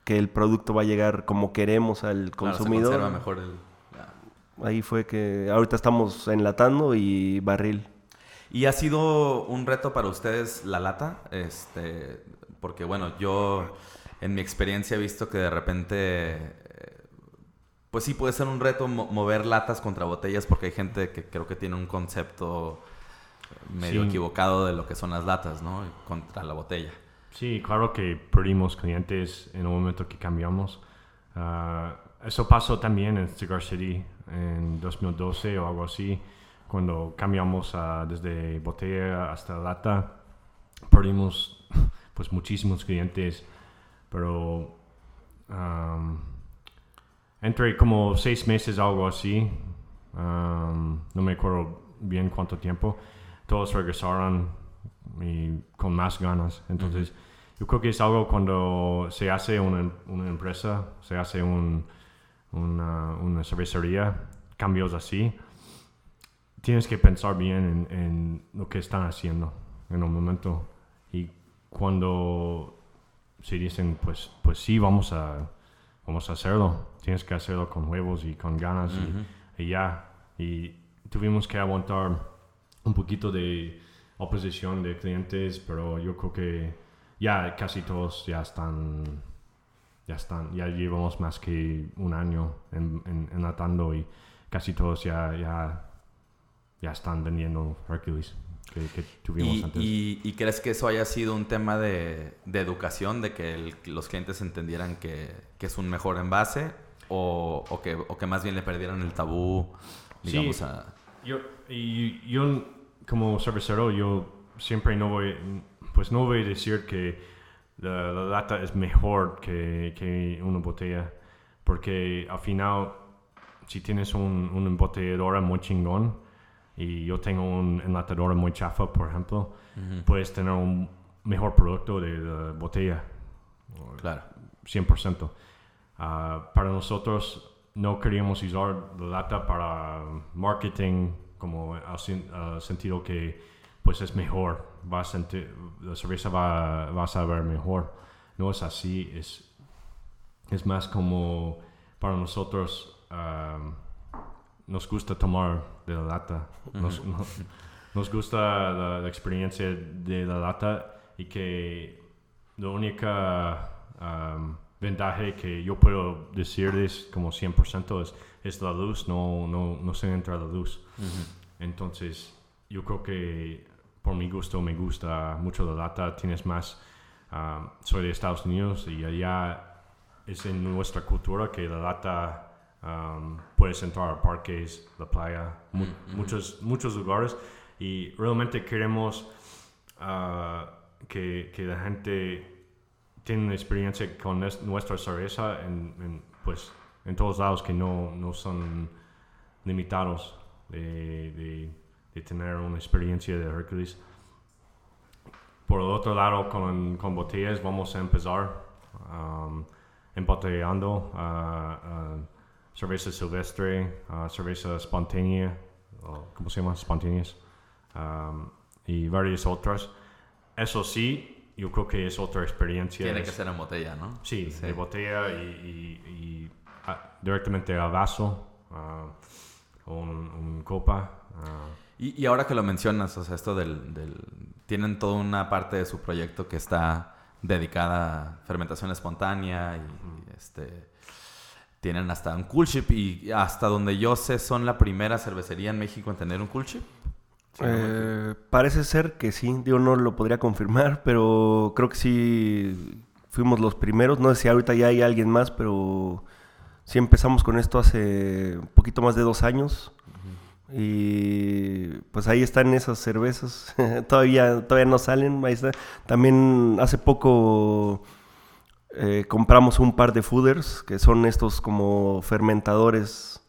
que el producto va a llegar como queremos al Claro, se consumidor. mejor el... Ahí fue que ahorita estamos enlatando y barril. ¿Y ha sido un reto para ustedes la lata? Este, porque bueno, yo en mi experiencia he visto que de repente, pues sí puede ser un reto mover latas contra botellas porque hay gente que creo que tiene un concepto medio equivocado de lo que son las latas, ¿no? Contra la botella. Sí, claro que perdimos clientes en el momento que cambiamos. Ah, eso pasó también en Cigar City en 2012 o algo así, cuando cambiamos desde botella hasta lata. Perdimos pues muchísimos clientes, pero entre como seis meses, algo así, no me acuerdo bien cuánto tiempo, todos regresaron y con más ganas. Entonces, yo creo que es algo cuando se hace una, una empresa, se hace un, una, una, cervecería, cambios así, tienes que pensar bien en, en, lo que están haciendo en un momento. Cuando se dicen, pues, pues sí, vamos a, vamos a hacerlo, tienes que hacerlo con huevos y con ganas y, y ya. Y tuvimos que aguantar un poquito de oposición de clientes, pero yo creo que ya casi todos ya están, ya están, ya llevamos más que un año en, en, enlatando y casi todos ya, ya, ya están vendiendo Hercules. Que, tuvimos ¿Y, antes. Y, crees que eso haya sido un tema de, de educación, de que los clientes entendieran que, que, es un mejor envase o, o, que, o que más bien le perdieran el tabú, digamos, sí, a... Yo, y, yo como cervecero, yo siempre no voy, pues no voy a decir que la, lata es mejor que, que, una botella, porque al final, si tienes un, una embotelladora muy chingón y yo tengo un enlatadora muy chafa, por ejemplo, puedes tener un mejor producto de la botella. Claro. 100%. Ah, para nosotros no queríamos usar la lata para marketing como al, sentido que pues es mejor, va a sentir, la cerveza va, va, a saber mejor. No es así, es, es más como para nosotros nos gusta tomar de la lata, nos, nos, gusta la, experiencia de la lata y que la única ventaja que yo puedo decirles como 100% es, es la luz, no, no, no se entra la luz. Entonces, yo creo que por mi gusto me gusta mucho la lata, tienes más, um, soy de Estados Unidos y allá es en nuestra cultura que la lata um, puedes entrar a parques, la playa, muchos, muchos lugares y realmente queremos uh, que, que la gente tienen una experiencia con nuestra cerveza en, pues, en todos lados que no, no son limitados de, de, tener una experiencia de Hercules. Por el otro lado, con, con botellas vamos a empezar um, embotellando uh, uh, cerveza silvestre, uh, cerveza espontánea, ¿cómo se llama? Espontáneas, um, y varias otras. Eso sí, yo creo que es otra experiencia. Tiene que ser en botella, ¿no? Sí, de botella y, y, ah, directamente al vaso uh, o un, copa. Ah. Y, y, ahora que lo mencionas, o sea, esto del, del, Tienen toda una parte de su proyecto que está dedicada a fermentación espontánea y, este... Tienen hasta un cool chip y hasta donde yo sé son la primera cervecería en México en tener un cool chip. Eh, parece ser que sí, yo no lo podría confirmar, pero creo que sí fuimos los primeros. No sé si ahorita ya hay alguien más, pero sí empezamos con esto hace un poquito más de dos años. Y pues ahí están esas cervezas. todavía, todavía no salen. También hace poco eh, compramos un par de fooders, que son estos como fermentadores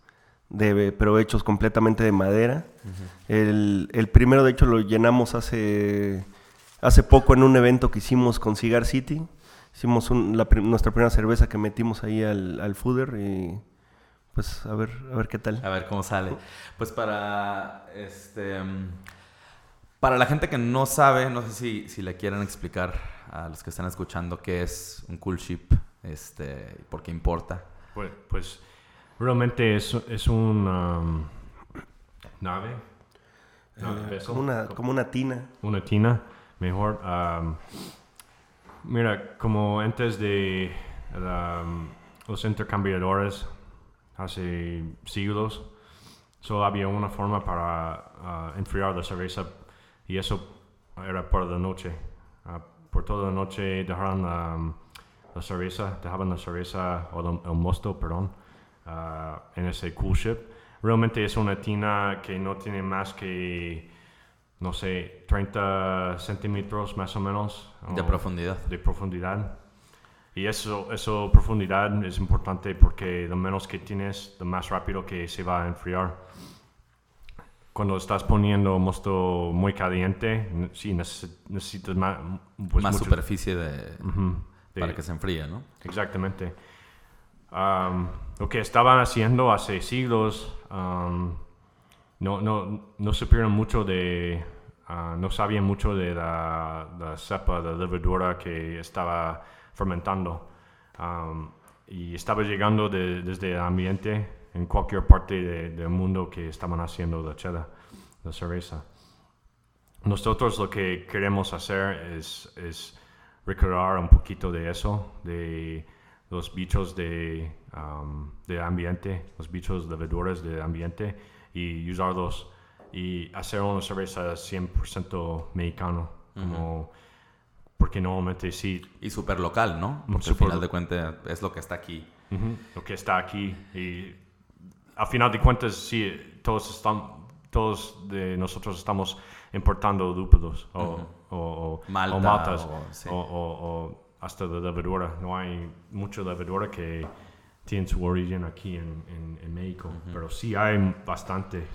de, pero hechos completamente de madera. el, el, primero, de hecho, lo llenamos hace, hace poco en un evento que hicimos con Cigar City. Hicimos nuestra primera cerveza que metimos ahí al, al fooder y pues a ver, a ver qué tal. A ver cómo sale. Pues para este para la gente que no sabe, no sé si, si le quieren explicar a los que están escuchando qué es un cool ship, este, por qué importa. Pues, pues Realmente es, es una um, nave. Eh, como, una, como una tina. Una tina, mejor. Um, mira, como antes de um, los intercambiadores, hace siglos, solo había una forma para uh, enfriar la cerveza y eso era por la noche. Por toda la noche dejaron um, la cerveza, dejaban la cerveza o el, el mosto, perdón, uh, en ese cool ship. Realmente es una tina que no tiene más que, no sé, 30 centímetros más o menos. De o- profundidad. de profundidad. Y eso, eso profundidad es importante porque lo menos que tienes, lo más rápido que se va a enfriar. Cuando estás poniendo mosto muy caliente, sí neces- necesitas más, pues Más mucho- superficie de, Ujú, de- para que se enfríe, ¿no? Exactamente. Am, lo que estaban haciendo hace siglos, am, no, no, no supieron mucho de, ah, no sabían mucho de la, la cepa de levadura que estaba fermentando. Am, y estaba llegando de- desde el ambiente en cualquier parte de- del mundo que estaban haciendo la chela, la cerveza. Nosotros lo que queremos hacer es, es recrear un poquito de eso, de los bichos de, um, de ambiente, los bichos levedores de ambiente y usarlos y hacer una cerveza 100% mexicano, como, porque normalmente sí, Y súper local, ¿no? Porque Súper al final de cuentas es lo que está aquí. Ujú, lo que está aquí y al final de cuentas sí todos están todos de nosotros estamos importando lúpulos o, o- o- Malta, o maltas o- sí. o, hasta de levadura. No hay mucha levadura que tiene su origen aquí en, en- en México pero sí hay bastante.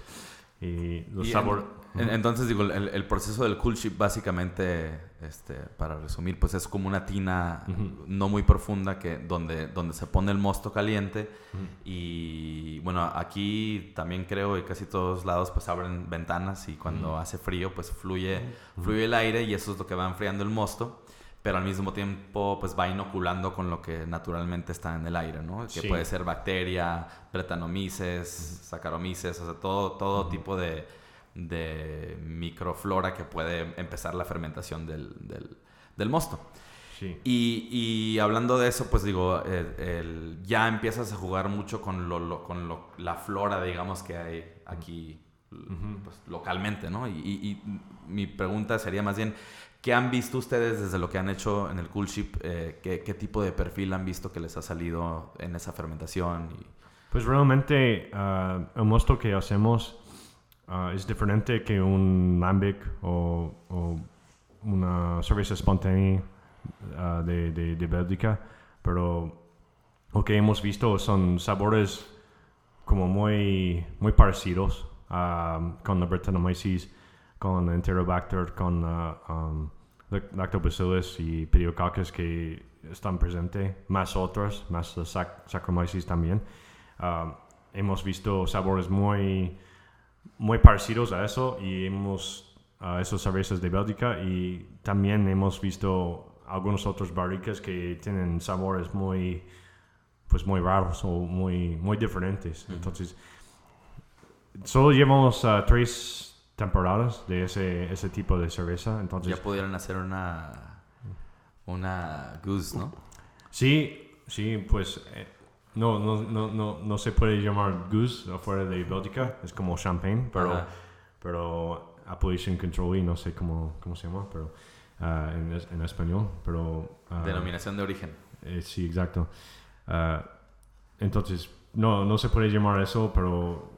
Y los sabores entonces, digo, el, el proceso del cool ship básicamente, este, para resumir, pues es como una tina no muy profunda que, donde, donde se pone el mosto caliente y bueno, aquí también creo que casi todos lados pues abren ventanas y cuando hace frío pues fluye, fluye el aire y eso es lo que va enfriando el mosto. Pero al mismo tiempo, pues va inoculando con lo que naturalmente está en el aire, ¿no? Que Sí. puede ser bacteria, bretanomices, saccharomyces, o sea, todo, todo tipo de, de microflora que puede empezar la fermentación del, del, del mosto. sí Y, y hablando de eso, pues digo, el- el- ya empiezas a jugar mucho con, lo, lo- con lo- la flora, digamos, que hay aquí pues, localmente, ¿no? Y, y- y mi pregunta sería más bien, ¿qué han visto ustedes desde lo que han hecho en el Cool Ship? Eh, ¿qué, qué tipo de perfil han visto que les ha salido en esa fermentación? Pues realmente ah, el mosto que hacemos ah, es diferente que un lambic o, una cerveza espontánea ah, de, de, de Bélgica, pero lo que hemos visto son sabores como muy, muy parecidos ah, con la Brettanomyces, con Enterobacter, con um, lac- Lactobacillus y Pediococcus que están presentes, más otros, más la sac Saccharomyces también. Hemos visto sabores muy, muy parecidos a eso y hemos a esos cervezas de Bélgica y también hemos visto algunos otros barricas que tienen sabores muy pues muy raros o muy muy diferentes entonces solo llevamos ah, tres temporadas de ese, ese tipo de cerveza entonces ya pudieron hacer una, una goose, ¿no? Sí, sí, pues eh, no, no, no, no, no se puede llamar goose afuera de Bélgica, es como champagne, pero, Ajá. pero appellation control y no sé cómo, cómo se llama, pero ah, en, en español, pero ah, Denominación de origen. eh, sí, exacto. Ah, entonces, no, no se puede llamar eso, pero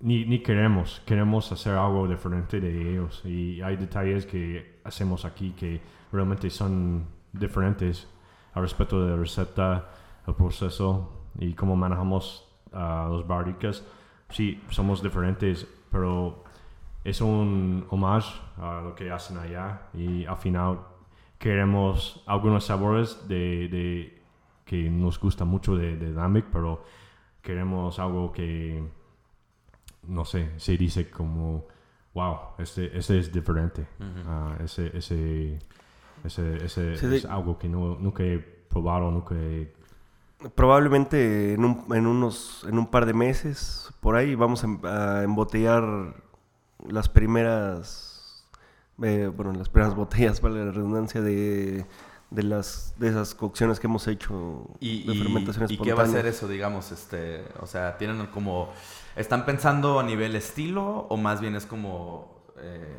ni, ni queremos. Queremos hacer algo diferente de ellos. Y hay detalles que hacemos aquí que realmente son diferentes al respecto de la receta, el proceso y cómo manejamos ah, los barricas. Sí, somos diferentes, pero es un homage a lo que hacen allá y al final queremos algunos sabores de, de- que nos gusta mucho de, de Lambic, pero queremos algo que, no sé, se dice como, wow, este, este es diferente. Ah, ese, ese, ese, ese Sí, de- es algo que no, nunca he probado, nunca he... Probablemente en un, en unos en un par de meses por ahí vamos a, em- a embotellar las primeras, eh, bueno, las primeras botellas, para la redundancia, de, de, las, de esas cocciones que hemos hecho ¿Y, de y- fermentación y qué va a ser eso, digamos? Este, o sea, ¿tienen como... ¿Están pensando a nivel estilo o más bien es como... eh,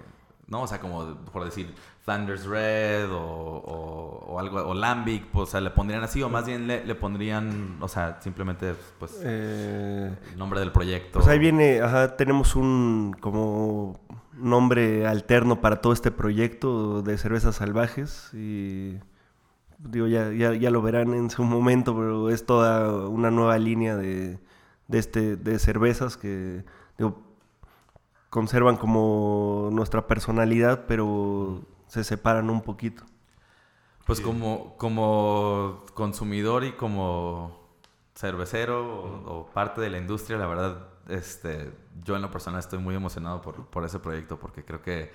no, o sea, como por decir Flanders Red o, o- o algo, o Lambic, pues, o sea, le pondrían así o más bien le, le pondrían, o sea, simplemente, pues, Eh, el nombre del proyecto. Pues ahí viene, ajá, tenemos un como nombre alterno para todo este proyecto de cervezas salvajes y digo, ya, ya, ya lo verán en su momento, pero es toda una nueva línea de, de, este, de cervezas que digo, conservan como nuestra personalidad, pero se separan un poquito. Pues como, como consumidor y como cervecero o, o parte de la industria, la verdad, este, yo en lo personal estoy muy emocionado por, por ese proyecto porque creo que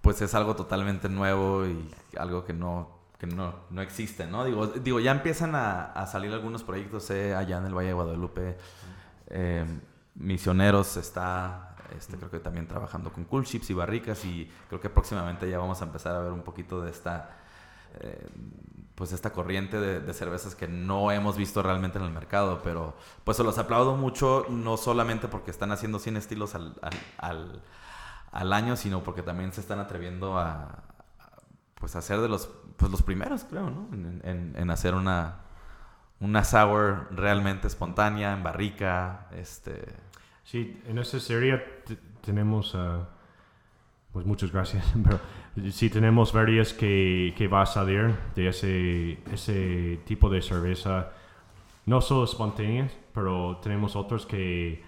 pues es algo totalmente nuevo y algo que no, que no, no existe, ¿no? Digo, digo ya empiezan a, a salir algunos proyectos eh, allá en el Valle de Guadalupe. Eh, Misioneros está, este, creo que también trabajando con Cool Chips y Barricas y creo que próximamente ya vamos a empezar a ver un poquito de esta, eh, pues esta corriente de, de cervezas que no hemos visto realmente en el mercado, pero pues se los aplaudo mucho, no solamente porque están haciendo 100 estilos al, al, al, al año, sino porque también se están atreviendo a, a, pues a ser de los, pues los primeros, creo, ¿no? En, en- en hacer una, una sour realmente espontánea, en barrica, este... Sí, en esta serie tenemos, ah, pues muchas gracias, pero sí tenemos varias que, que va a salir de ese, ese tipo de cerveza, no solo espontáneas, pero tenemos otros que,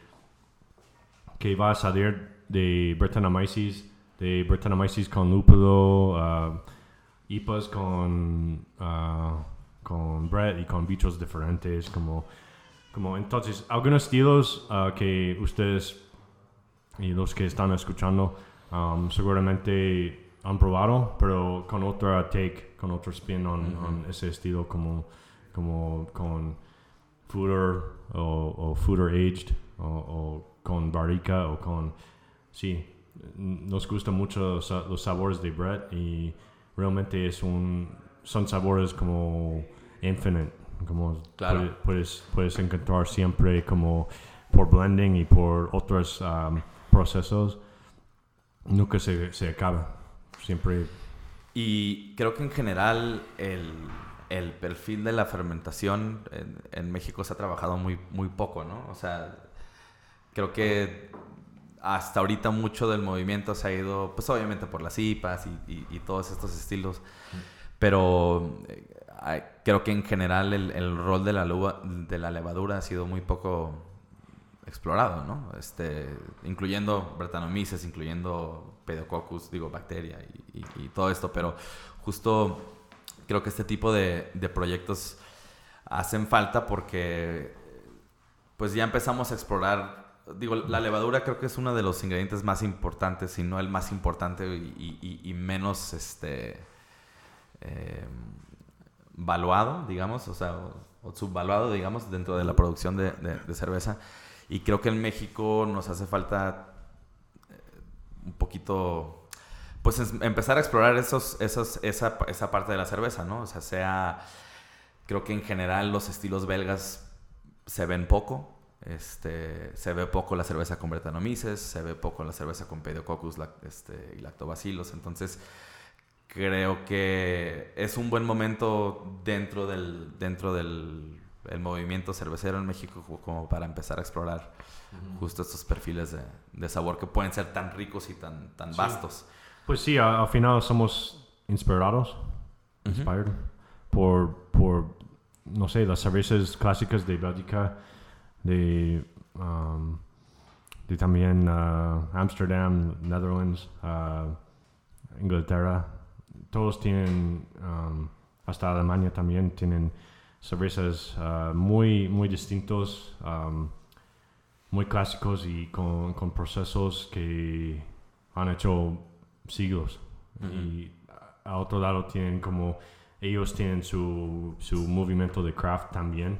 que va a salir de Brettanomyces, de Brettanomyces con lúpulo, ah, IPAs con, ah, con bread y con bichos diferentes, como como entonces, algunos estilos ah, que ustedes y los que están escuchando um, seguramente han probado, pero con otra take, con otro spin on, on ese estilo, como, como con fooder o, o fooder aged o, o con barrica o con... Sí, nos gustan mucho los, los sabores de bread y realmente es un, son sabores como infinite, como Claro. puede- puedes, puedes encontrar siempre como por blending y por otros um, procesos, nunca se, se acaba, siempre Y creo que en general el, el perfil de la fermentación en, en México se ha trabajado muy, muy poco, ¿no? O sea, creo que hasta ahorita mucho del movimiento se ha ido, pues obviamente por las IPAs y, y- y todos estos estilos, pero eh, hay- creo que en general el, el rol de la, luva- de la levadura ha sido muy poco explorado, ¿no? Este, incluyendo Brettanomyces, incluyendo Pediococcus, digo, bacteria y, todo esto, pero justo creo que este tipo de, de proyectos hacen falta porque pues ya empezamos a explorar, digo, la levadura creo que es uno de los ingredientes más importantes, si no el más importante y, y- y menos, este, eh, valuado, digamos, o sea, o, o subvaluado, digamos, dentro de la producción de, de- de cerveza. Y creo que en México nos hace falta eh, un poquito, pues es- empezar a explorar esos, esos, esa, esa parte de la cerveza, ¿no? O sea, sea, creo que en general los estilos belgas se ven poco. Este, se ve poco la cerveza con Brettanomyces, se ve poco la cerveza con Pediococcus este, y lactobacilos. Entonces, creo que es un buen momento dentro del, dentro del el movimiento cervecero en México co- como para empezar a explorar justo estos perfiles de, de sabor que pueden ser tan ricos y tan, tan vastos. Pues sí, al final somos inspirados, inspired por, por, no sé, las cervezas clásicas de Bélgica, de, um, de también uh, Amsterdam, Netherlands, uh, Inglaterra. Todos tienen, um, hasta Alemania también, tienen cervezas uh, muy, muy distintos, um, muy clásicos y con, con procesos que han hecho siglos. Y a otro lado tienen como, ellos tienen su, su movimiento de craft también.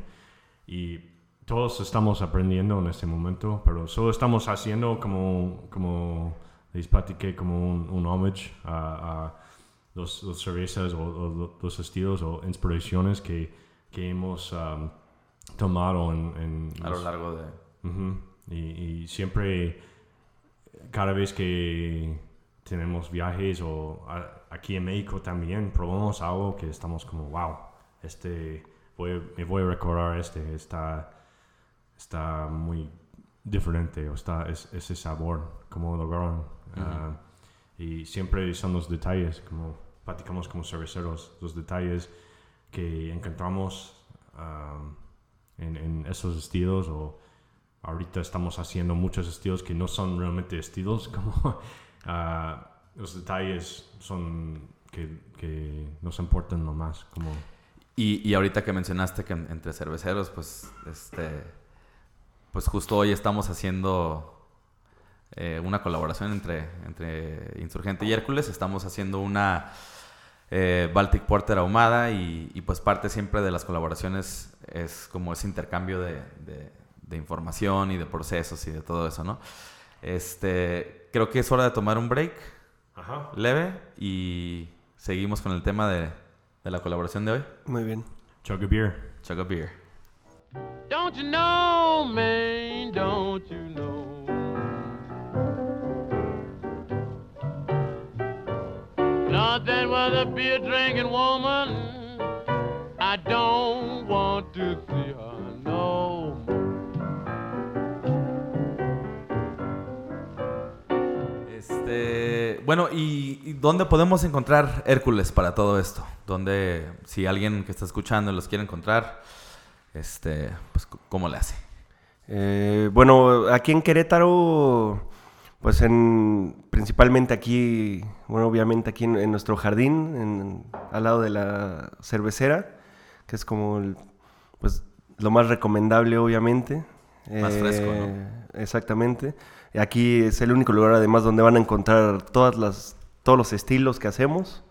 Y todos estamos aprendiendo en este momento, pero solo estamos haciendo como, como les platiqué como un, un homage a, los, los cervezas o, o lo- los estilos o inspiraciones que, que hemos um, tomado en, en A lo largo de... Y, y siempre, cada vez que tenemos viajes o a- aquí en México también, probamos algo que estamos como, wow, este, voy- me voy a recordar este, está, está muy diferente, o está es- ese sabor, como lograron. Ah, y siempre son los detalles, como platicamos como cerveceros, los detalles que encontramos um, en, en esos estilos o ahorita estamos haciendo muchos estilos que no son realmente estilos, como ah, los detalles son que, que nos importan lo más, como. Y, y ahorita que mencionaste que en- entre cerveceros, pues, este, pues justo hoy estamos haciendo eh, una colaboración entre, entre Insurgente y Hércules. Estamos haciendo una eh, Baltic Porter ahumada y, y, pues parte siempre de las colaboraciones es como ese intercambio de, de- de información y de procesos y de todo eso, ¿no? Este, creo que es hora de tomar un break Ajá. leve y seguimos con el tema de, de la colaboración de hoy. Muy bien. chug a beer. Chug a beer. Don't you know, man? Don't you know? Nothing but a beer drinking woman. I don't want to see her no more. Este, bueno, ¿y, y dónde podemos encontrar Hércules para todo esto? Donde, si alguien que está escuchando los quiere encontrar, este, pues, ¿cómo le hace? Eh, bueno, aquí en Querétaro, pues en, principalmente aquí, bueno, obviamente aquí en, en nuestro jardín, en- al lado de la cervecera, que es como el- pues lo más recomendable, obviamente. Más fresco, ¿no? Eh, Exactamente. Aquí es el único lugar, además, donde van a encontrar todas las, todos los estilos que hacemos.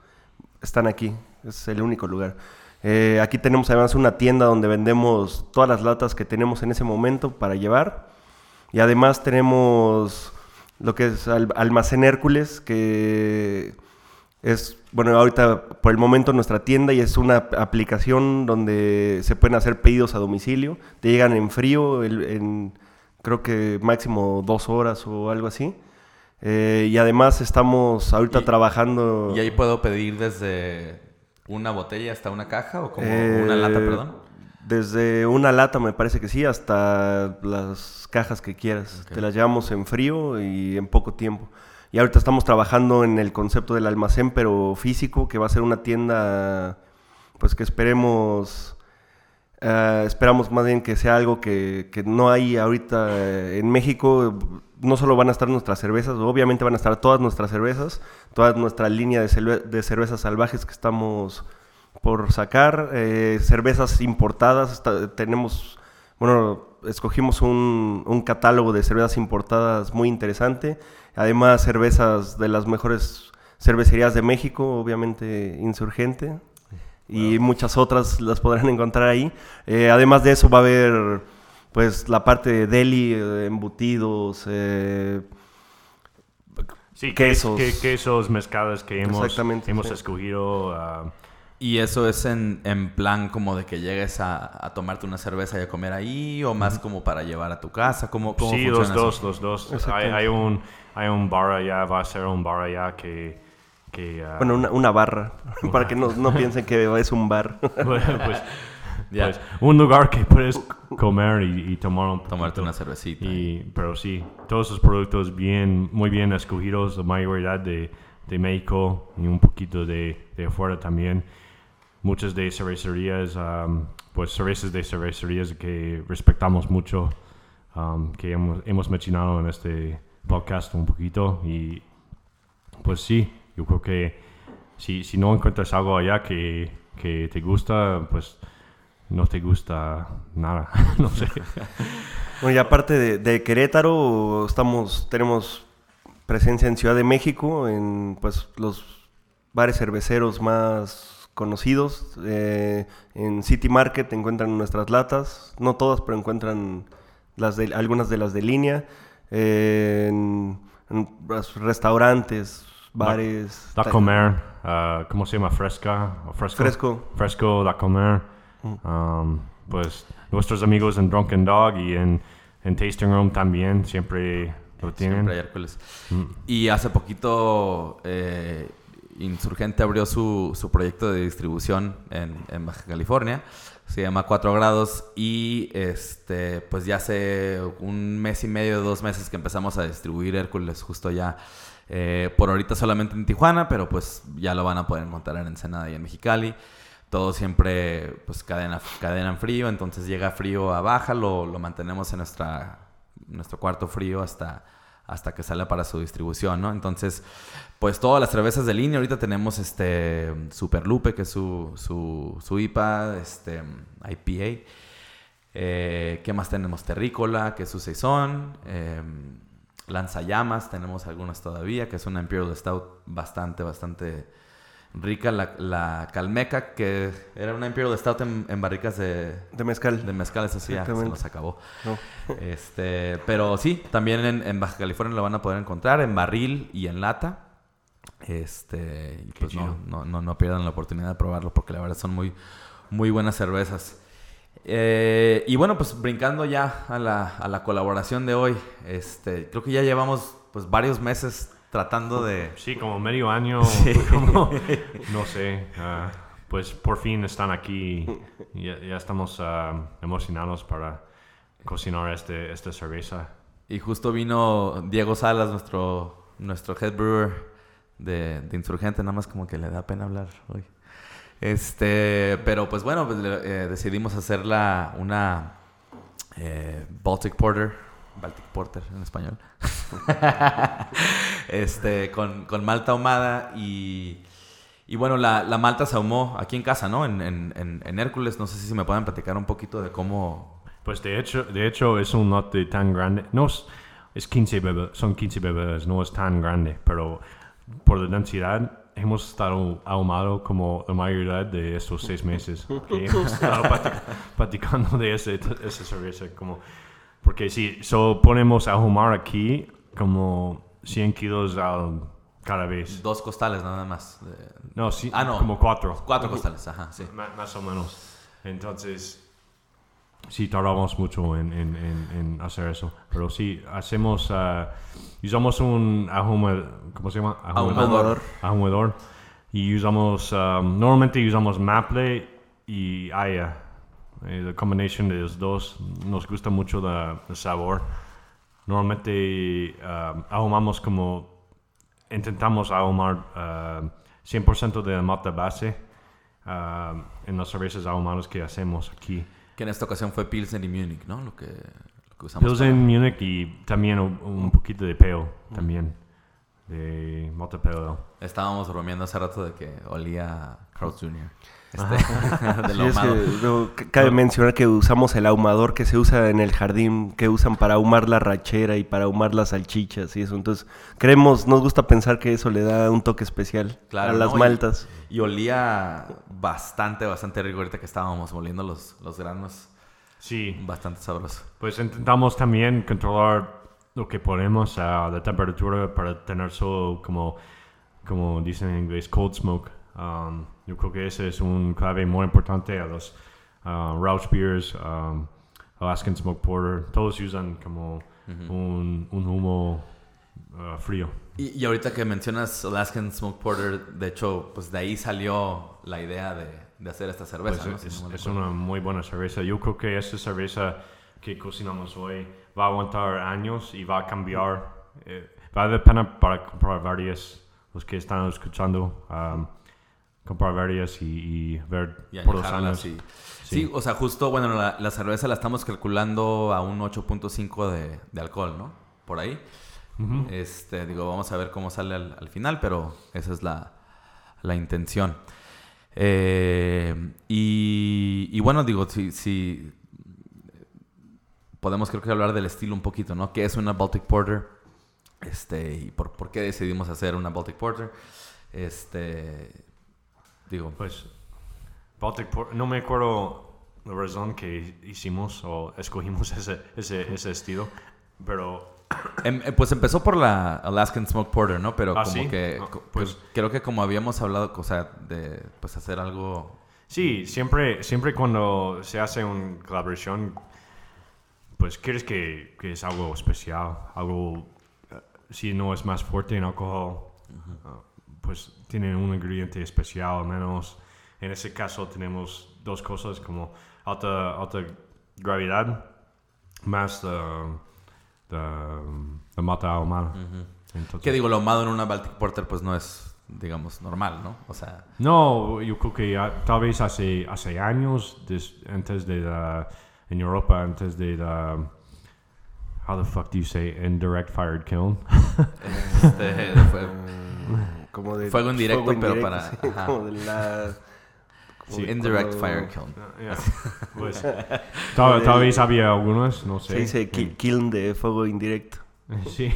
Están aquí. Es el único lugar. Eh, aquí tenemos además una tienda donde vendemos todas las latas que tenemos en ese momento para llevar. Y además tenemos lo que es al- Almacén Hércules, que es, bueno, ahorita por el momento nuestra tienda y es una ap- aplicación donde se pueden hacer pedidos a domicilio. Te llegan en frío, el- en creo que máximo dos horas o algo así. Eh, y además estamos ahorita Y- trabajando... ¿Y ahí puedo pedir desde una botella hasta una caja o como Eh, una lata, perdón? Desde una lata me parece que sí, hasta las cajas que quieras. Te las llevamos en frío y en poco tiempo. Y ahorita estamos trabajando en el concepto del almacén, pero físico, que va a ser una tienda, pues que esperemos, eh, esperamos más bien que sea algo que, que no hay ahorita eh, en México. No solo van a estar nuestras cervezas, obviamente van a estar todas nuestras cervezas, toda nuestra línea de, cerve- de cervezas salvajes que estamos por sacar, eh, cervezas importadas, tenemos, bueno, escogimos un, un catálogo de cervezas importadas muy interesante, además cervezas de las mejores cervecerías de México, obviamente Insurgente, y muchas otras las podrán encontrar ahí. Eh, además de eso va a haber pues la parte de deli, eh, embutidos, eh, Sí, Quesos. que- quesos, mezcladas que hemos, hemos sí. escogido. ah, ¿Y eso es en, en plan como de que llegues a, a tomarte una cerveza y a comer ahí o más como para llevar a tu casa? ¿Cómo, cómo sí, los eso? dos, los dos. Hay, un, hay un bar allá, va a ser un bar allá que... que ah, bueno, una, una barra, para que no, no piensen que es un bar. pues, pues, pues, un lugar que puedes comer y, y tomar un Tomarte una cervecita. Y, pero sí, todos esos productos bien, muy bien escogidos, la mayoría de, de México y un poquito de, de afuera también. Muchas de cervecerías, um, pues cervezas de cervecerías que respetamos mucho, um, que hemos, hemos mencionado en este podcast un poquito. Y pues sí, yo creo que si, si no encuentras algo allá que, que te gusta, pues no te gusta nada, no sé. Bueno, y aparte de, de Querétaro, estamos, tenemos presencia en Ciudad de México, en pues los bares cerveceros más conocidos. Eh, en City Market encuentran nuestras latas, no todas, pero encuentran las de, algunas de las de línea. Eh, en en res- restaurantes, bares. Da Comer, ah, ¿cómo se llama? Fresca. o Fresco. Fresco. Fresco, Da Comer. Um, pues nuestros amigos en Drunken Dog y en, en Tasting Room también siempre lo tienen. Siempre hay Hércules. Y hace poquito eh, Insurgente abrió su, su proyecto de distribución en, en Baja California. Se llama 4 grados y este pues ya hace un mes y medio, dos meses que empezamos a distribuir Hércules justo ya. eh, por ahorita solamente en Tijuana, pero pues ya lo van a poder encontrar en Ensenada y en Mexicali. Todo siempre pues cadena, cadena en frío, entonces llega frío a baja, lo, lo mantenemos en nuestra, nuestro cuarto frío hasta, hasta que sale para su distribución, ¿no? Entonces, pues todas las cervezas de línea, ahorita tenemos este Super Lupe, que es su, su, su IPA, este IPA. Eh, ¿Qué más tenemos? Terrícola, que es su saison. Eh, Lanzallamas, tenemos algunas todavía, que es una Imperial Stout bastante, bastante rica. La, la Calmeca, que era una Imperial Stout en, en barricas de, De mezcal. de mezcal, eso sí, ya se nos acabó. No. Este, pero sí, también en, en Baja California lo van a poder encontrar en barril y en lata. Este, y pues no, no, no, no pierdan la oportunidad de probarlo porque la verdad son muy, muy buenas cervezas. Eh, y bueno, pues brincando ya a la, a la colaboración de hoy, este, creo que ya llevamos pues varios meses tratando de... Sí, como medio año, Sí. como- no sé, ah, pues por fin están aquí ya, ya estamos ah, emocionados para cocinar este, esta cerveza. Y justo vino Diego Salas, nuestro, nuestro head brewer de, de Insurgente, nada más como que le da pena hablar hoy. Este, pero pues bueno, pues, le- eh, decidimos hacer la, una eh, Baltic Porter, Baltic Porter en español, este, con, con malta ahumada y, y bueno, la, la malta se ahumó aquí en casa, ¿no? En, en, en, Hércules, no sé si me pueden platicar un poquito de cómo... Pues de hecho, de hecho es un lote tan grande, no es, es 15 bebés, son 15 bebés, no es tan grande, pero por la densidad hemos estado ahumado como la mayoría de estos seis meses. que hemos estado platic- platicando de ese, esa cerveza, como, porque si solo ponemos a ahumar aquí como 100 kilos al, cada vez. Dos costales nada más. No, sí, Ah, no. como cuatro. Cuatro costales, ajá, sí. Ma- más o menos. Entonces, sí tardamos mucho en, en- en- en hacer eso. Pero sí, hacemos, ah, usamos un ahuma- ¿cómo se llama? Ahumador. Ahumador. Y usamos, ah, normalmente usamos maple y haya. Eh, la combinación de los dos nos gusta mucho el sabor. Normalmente ah, ahumamos como intentamos ahumar ah, 100% de la mata base ah, en las cervezas ahumadas que hacemos aquí. Que en esta ocasión fue Pilsen y Múnich, ¿no? Lo que, lo que usamos. Pilsen, Munich y también un, un poquito de pale también. De mata para- Estábamos bromeando hace rato de que olía a Carl Jr. Este, de Sí, es que cabe mencionar que usamos el ahumador que se usa en el jardín, que usan para ahumar la rachera y para ahumar las salchichas y eso. Entonces, creemos, nos gusta pensar que eso le da un toque especial Claro, a las ¿no? Y- maltas. Y, olía bastante, bastante rico ahorita que estábamos moliendo los, los granos. Sí, Bastante sabroso. pues intentamos también controlar lo que podemos a la temperatura para tener solo como, como dicen en inglés, cold smoke. Um, yo creo que ese es un clave muy importante a los uh, Rauch Beers, um, Alaskan Smoke Porter. Todos usan como un, un humo uh, frío. Y, y ahorita que mencionas Alaskan Smoke Porter, de hecho, pues de ahí salió la idea de, de hacer esta cerveza. Pues ¿no? Es, no es una muy buena cerveza. Yo creo que esta cerveza que cocinamos hoy va a aguantar años y va a cambiar. Eh, vale la pena para comprar varias, los que están escuchando, um, comprar varias y, y ver Y por los años. y- Sí. o sea, justo, bueno, la, la cerveza la estamos calculando a un 8.5 de, de alcohol, ¿no? Por ahí. Este, digo, vamos a ver cómo sale al, al final, pero esa es la, la intención. Eh, y, y bueno, digo, si, si podemos creo que hablar del estilo un poquito, ¿no? ¿Qué es una Baltic Porter? Este, y por, por qué decidimos hacer una Baltic Porter. Este, digo, Pues, Baltic Por- no me acuerdo la razón que hicimos o escogimos ese, ese, ese estilo, pero Em- eh, pues empezó por la Alaskan Smoke Porter, ¿no? Pero Ah, como ¿sí? que, Ah, co- pues- pues creo que como habíamos hablado, o sea, de pues hacer algo... Sí, siempre, siempre cuando se hace una colaboración, pues quieres que, que es algo especial, algo, eh, si no es más fuerte en alcohol, ah, pues tiene un ingrediente especial al menos. En ese caso tenemos dos cosas como alta, alta gravedad más de, de, de mata ahumada. Entonces- Que digo, lo ahumado en una Baltic Porter pues no es, digamos, normal, ¿no? O sea, No, yo creo que tal vez hace, hace años, des- antes de la, en Europa, antes de la, how the fuck do you say, indirect fired kiln? este, fue- Como de Fuego indirecto, pero para- sí, ajá. como de la... Sí. indirect como- fire kiln. Yeah, pues, tal, vez había algunos, no sé. Se dice ki- kiln de fuego indirecto. Sí,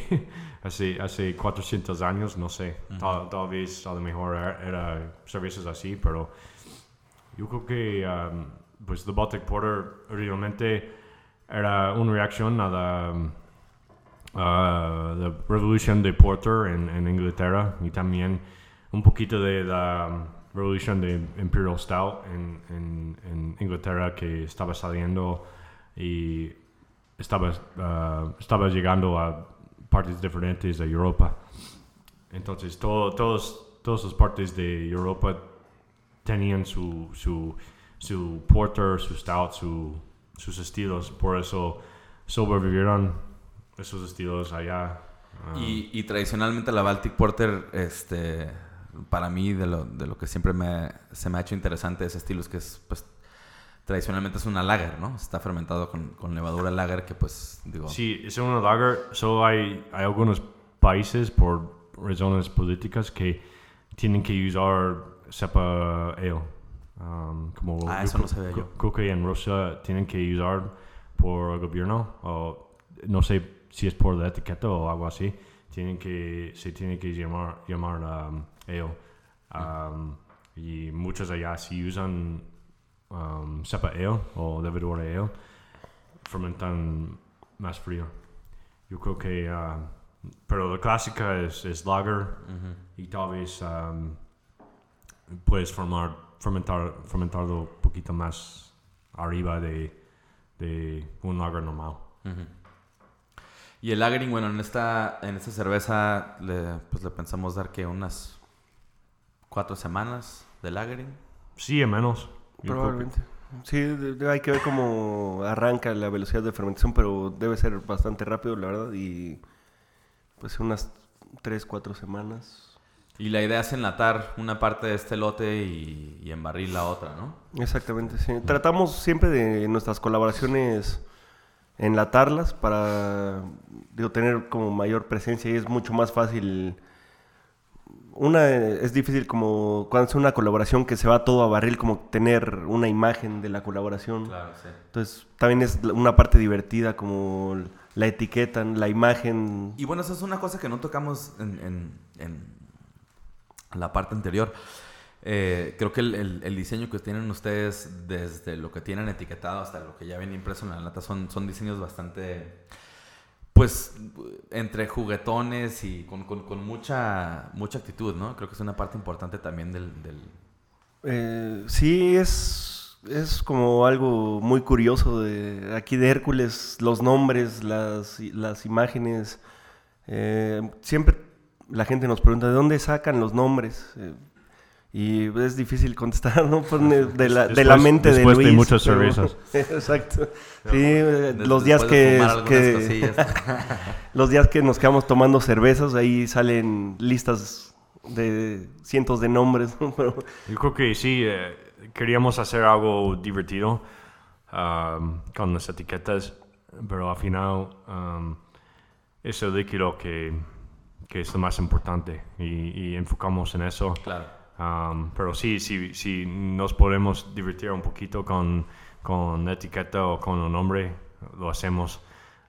hace, hace 400 años, no sé. tal, tal vez a lo mejor era, era cervezas así, pero yo creo que um, pues The Baltic Porter realmente era una reacción a la, la revolución de Porter en, en Inglaterra y también un poquito de la um, revolución de Imperial Stout en, en- en Inglaterra que estaba saliendo y estaba, ah, estaba llegando a partes diferentes de Europa. Entonces, todo, todos, todas las partes de Europa tenían su, su, su porter, su stout, su- sus estilos. Por eso sobrevivieron esos estilos allá. Ah, Y, y tradicionalmente la Baltic Porter, este, para mí, de lo, de lo que siempre me, se me ha hecho interesante ese estilo es que es, pues, tradicionalmente es una lager, ¿no? Está fermentado con, con levadura lager que, pues, digo... Sí, es una lager. Solo hay, hay algunos países por razones políticas que tienen que usar cepa ale. Um, como Ah, eso no sabía yo. Creo que en Rusia tienen que usar por el gobierno o no sé si es por la etiqueta o algo así. Tienen que se tiene que llamar llamar um, ale. Um, y muchos allá sí usan um, cepa ale o levadura ale fermentan más frío. Yo creo que, ah, pero la clásica es, es lager y tal vez um, puedes formar, fermentar, fermentarlo un poquito más arriba de, de un lager normal. Y el lagering, bueno, en esta, en esta cerveza le, pues le pensamos dar que unas cuatro semanas de lagering. Sí, a menos. Probablemente. Sí, de- de- hay que ver cómo arranca la velocidad de fermentación, pero debe ser bastante rápido, la verdad, y pues unas 3, 4 semanas. Y la idea es enlatar una parte de este lote y, y embarrir la otra, ¿no? Exactamente, sí. Tratamos siempre de nuestras colaboraciones enlatarlas para digo, tener como mayor presencia y es mucho más fácil. Una es difícil como cuando es una colaboración que se va todo a barril, como tener una imagen de la colaboración. Claro, sí. Entonces también es una parte divertida como la etiqueta, la imagen. Y bueno, eso es una cosa que no tocamos en, en- en la parte anterior. Eh, creo que el, el- diseño que tienen ustedes, desde lo que tienen etiquetado hasta lo que ya viene impreso en la lata, son, son diseños bastante, pues, entre juguetones y con, con- mucha, mucha actitud, ¿no? Creo que es una parte importante también del... del- Eh, sí, es, es como algo muy curioso de aquí de Hércules, los nombres, las, las imágenes. Eh, siempre la gente nos pregunta, ¿de dónde sacan los nombres? Y es difícil contestar, ¿no? Pone de la, de la Después- mente de después de Luis. muchas pero- cervezas. Exacto. Sí, eh, los días después que, que- los días que nos quedamos tomando cervezas, ahí salen listas de cientos de nombres, ¿no? Pero Yo creo que sí, eh, queríamos hacer algo divertido um, con las etiquetas, pero al final um, es el líquido que, que es lo más importante y, y enfocamos en eso. claro. Um, pero sí, sí, sí, nos podemos divertir un poquito con, con etiqueta o con el nombre, lo hacemos.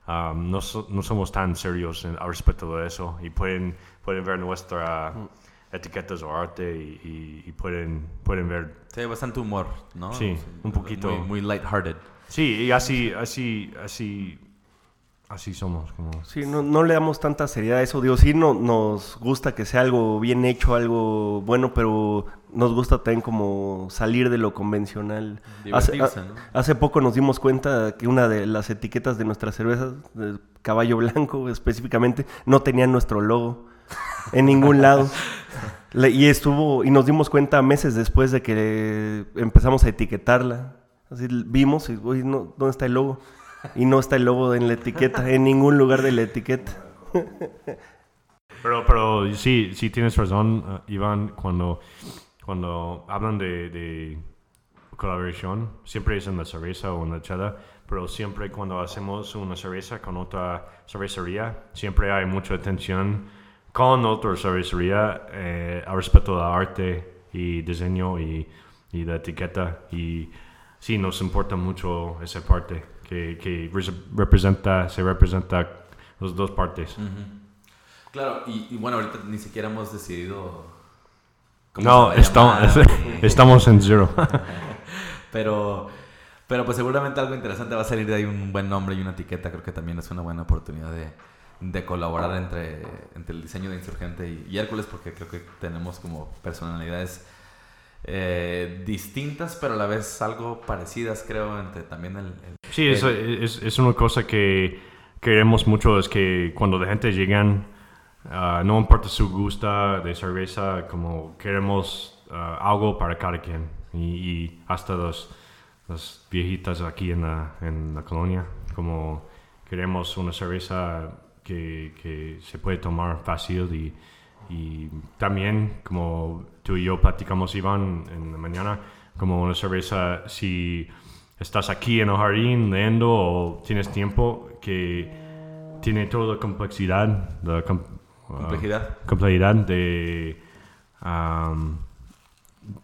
Um, no, so- no somos tan serios en- al respecto de eso y pueden, pueden ver nuestras etiquetas o arte y, y- y pueden, pueden ver. Sí, bastante humor, ¿no? Sí, un poquito. Muy, muy lighthearted. Sí, y así, así, así así somos. Como... Sí, no, no le damos tanta seriedad a eso. Digo, sí no, nos gusta que sea algo bien hecho, algo bueno, pero nos gusta también como salir de lo convencional. Hace, a- ¿no? hace poco nos dimos cuenta que una de las etiquetas de nuestras cervezas, de caballo blanco específicamente, no tenía nuestro logo en ningún lado. Le- y estuvo, y nos dimos cuenta meses después de que empezamos a etiquetarla. Así vimos y, "Oye, no, ¿dónde está el logo? Y no está el logo en la etiqueta, en ningún lugar de la etiqueta. Pero, pero sí, sí tienes razón, uh, Iván, cuando, cuando hablan de, de colaboración, siempre es en la cerveza o en la chela, pero siempre cuando hacemos una cerveza con otra cervecería, siempre hay mucha atención con otra cervecería eh, al respecto del arte y diseño y, y la etiqueta. Y sí, nos importa mucho esa parte, que, que res- representa, se representa las dos partes. Claro, y, y bueno, ahorita ni siquiera hemos decidido. cómo No, estamos, estamos en cero. Pero, pero pues seguramente algo interesante va a salir de ahí un buen nombre y una etiqueta. Creo que también es una buena oportunidad de, de colaborar entre, entre el diseño de Insurgente y, y Hércules, porque creo que tenemos como personalidades eh, distintas, pero a la vez algo parecidas, creo, entre también el... el- Sí, es, el- es, es una cosa que queremos mucho, es que cuando la gente llegan, ah, no importa su gusto de cerveza, como queremos ah, algo para cada quien. Y, y hasta los, las viejitas aquí en la, en la colonia, como queremos una cerveza que, que se puede tomar fácil y, y también como tú y yo platicamos Iván en la mañana como una cerveza si estás aquí en el jardín leyendo o tienes tiempo que tiene toda la complejidad la com- ah, Complejidad. complejidad de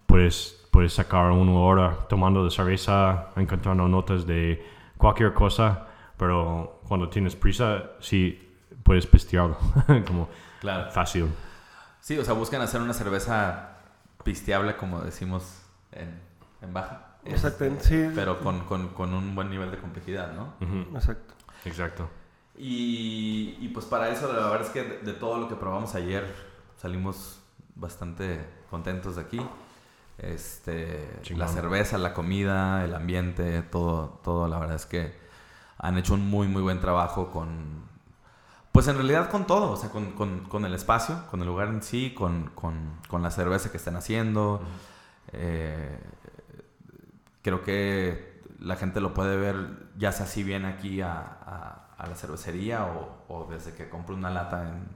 puedes, puedes sacar una hora tomando de cerveza, encontrando notas de cualquier cosa, pero cuando tienes prisa, sí puedes pistearlo, como Claro. fácil. Sí, o sea, buscan hacer una cerveza pisteable, como decimos en, en baja. Exactamente, sí. Pero con, con, con un buen nivel de complejidad, ¿no? Exacto. Exacto. Y, y pues para eso, la verdad es que de, de todo lo que probamos ayer, salimos bastante contentos de aquí. Este, Chingón. la cerveza, la comida, el ambiente, todo, todo, la verdad es que han hecho un muy, muy buen trabajo con, pues en realidad con todo, o sea, con, con- con el espacio, con el lugar en sí, con, con- con la cerveza que están haciendo. Eh, creo que la gente lo puede ver, ya sea si viene aquí a, a- a la cervecería o, o desde que compra una lata en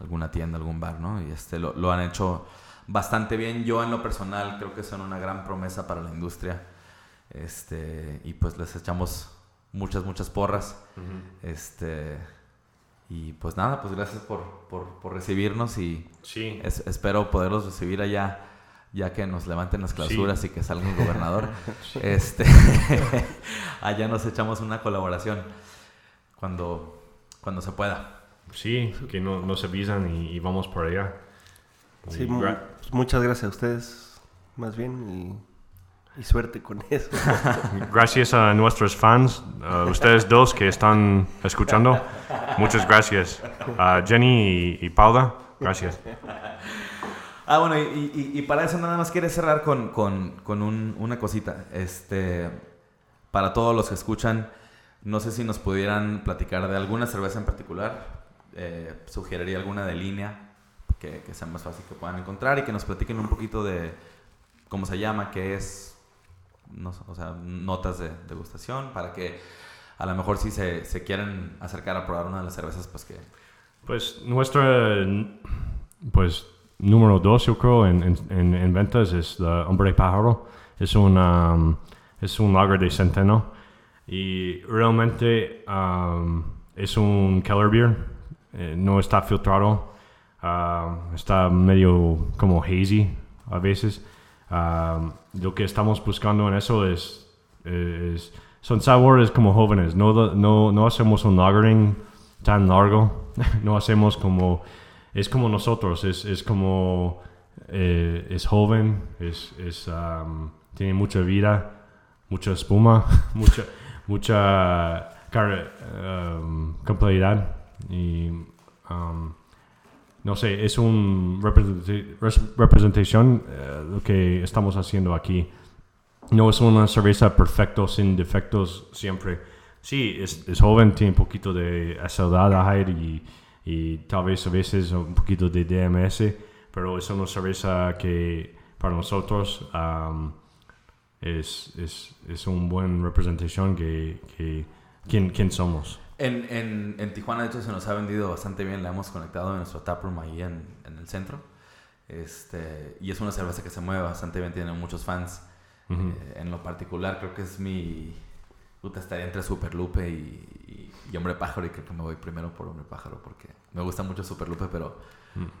alguna tienda, algún bar, ¿no? Y este, lo, lo han hecho bastante bien. Yo en lo personal creo que son una gran promesa para la industria. Este, y pues les echamos muchas, muchas porras. Este, y pues nada, pues gracias por, por, por recibirnos y Sí. es- espero poderlos recibir allá ya que nos levanten las clausuras y que salga un gobernador. Este, allá nos echamos una colaboración cuando, cuando se pueda. Sí, que no, nos avisan y, y vamos por allá. Sí, Y pues muchas gracias a ustedes, más bien, y, y suerte con eso. gracias a nuestros fans, a ustedes dos que están escuchando. Muchas gracias. A Jenny y, y Paula, gracias. Ah, bueno, y, y- y para eso nada más quiere cerrar con, con- con un- una cosita. Este, para todos los que escuchan, no sé si nos pudieran platicar de alguna cerveza en particular. Eh, sugeriría alguna de línea que, que sea más fácil que puedan encontrar y que nos platiquen un poquito de cómo se llama, qué es, no o sea, notas de degustación para que a lo mejor si se, quieren acercar a probar una de las cervezas, pues que... Pues nuestra, pues número dos yo creo en, en- en- en ventas es la Hombre Pájaro. Es un, um, es un lager de centeno y realmente es un Keller Beer. Eh, no está filtrado. um, está medio como hazy a veces. Um, lo que estamos buscando en eso es, es- son sabores como jóvenes. No, no, no hacemos un lagering tan largo. no hacemos como... Es como nosotros. Es, es como... eh, es joven. Es, es, um, tiene mucha vida. Mucha espuma. mucha, mucha um, complejidad y um, no sé, es un representa- res- representación eh, lo que estamos haciendo aquí. No es una cerveza perfecto, sin defectos siempre. Sí, es, es joven, tiene un poquito de aceldaldehyde y, y tal vez a veces un poquito de DMS, pero es una cerveza que para nosotros es, es, es una buena representación que, que quién, quién somos. En, en, en Tijuana, de hecho, se nos ha vendido bastante bien. La hemos conectado en nuestro taproom ahí en, en el centro. Este, y es una cerveza que se mueve bastante bien, tiene muchos fans. Eh, en lo particular, creo que es mi. Puta, estaría entre Super Lupe y, y- y Hombre Pájaro. Y creo que me voy primero por Hombre Pájaro porque me gusta mucho Super Lupe, pero.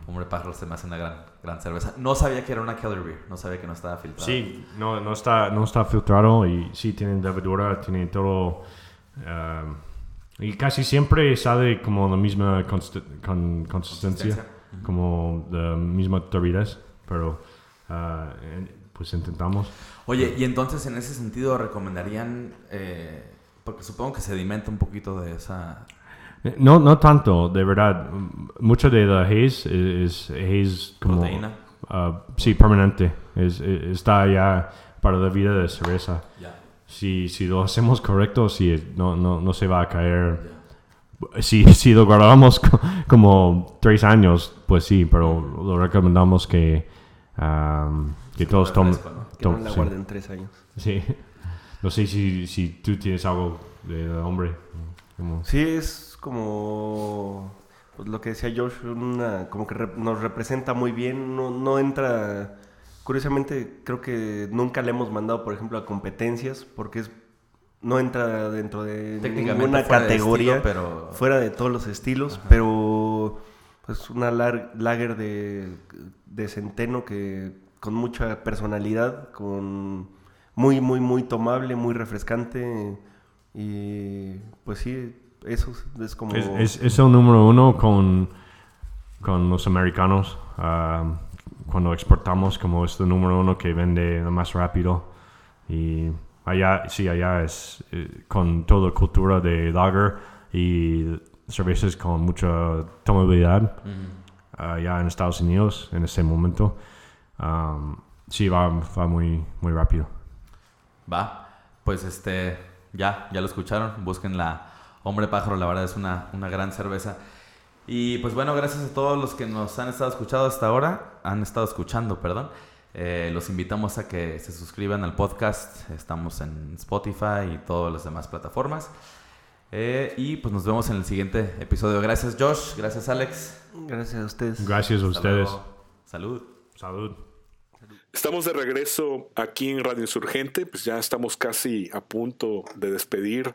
Hombre Pájaro se me hace una gran, gran cerveza. No sabía que era una Keller Beer, no sabía que no estaba filtrada. Sí, no, no, está, no está filtrado y sí tiene levadura, tiene todo. um, y casi siempre sale como la misma const- con- consistencia, Consistencia. como la misma turbidez, pero en- pues intentamos. Oye, y entonces en ese sentido recomendarían, eh, porque supongo que sedimenta un poquito de esa... Eh, No, no tanto, de verdad. Mucho de la haze es, es haze como... Proteína. ah, sí, permanente. Es, es- está ya para la vida de cerveza. Ya, Si, si lo hacemos correcto, sí, no, no, no se va a caer. Si, si lo guardamos co- como tres años, pues sí, pero lo recomendamos que, am, que todos tomen. ¿no? Que no tom- la sí. guarden tres años. Sí. No sé si, si tú tienes algo de hombre. como- Sí, es como pues, lo que decía Josh, una, como que rep- nos representa muy bien, no, no entra, curiosamente creo que nunca le hemos mandado, por ejemplo, a competencias, porque es no entra dentro de ninguna de categoría, estilo, pero- fuera de todos los estilos, pero pues una lar- lager de, de centeno que con mucha personalidad, con muy, muy, muy tomable, muy refrescante y pues sí, eso es- es como... Es, es, es el número uno con, con los americanos. am, cuando exportamos, como es el número uno que vende más rápido. Y allá, sí, allá es eh, con toda cultura de lager y cervezas con mucha tomabilidad. Allá en Estados Unidos, en ese momento. am, sí, va, va muy, muy rápido. Va, pues este, ya, ya lo escucharon, busquen la Hombre Pájaro, la verdad es una, una gran cerveza. Y pues bueno, gracias a todos los que nos han estado escuchando hasta ahora, han estado escuchando, perdón. Eh, los invitamos a que se suscriban al podcast, estamos en Spotify y todas las demás plataformas. Eh, y pues nos vemos en el siguiente episodio. Gracias Josh, gracias Alex. Gracias a ustedes. Gracias a Hasta ustedes. luego. Salud. Salud. Estamos de regreso aquí en Radio Insurgente, pues ya estamos casi a punto de despedir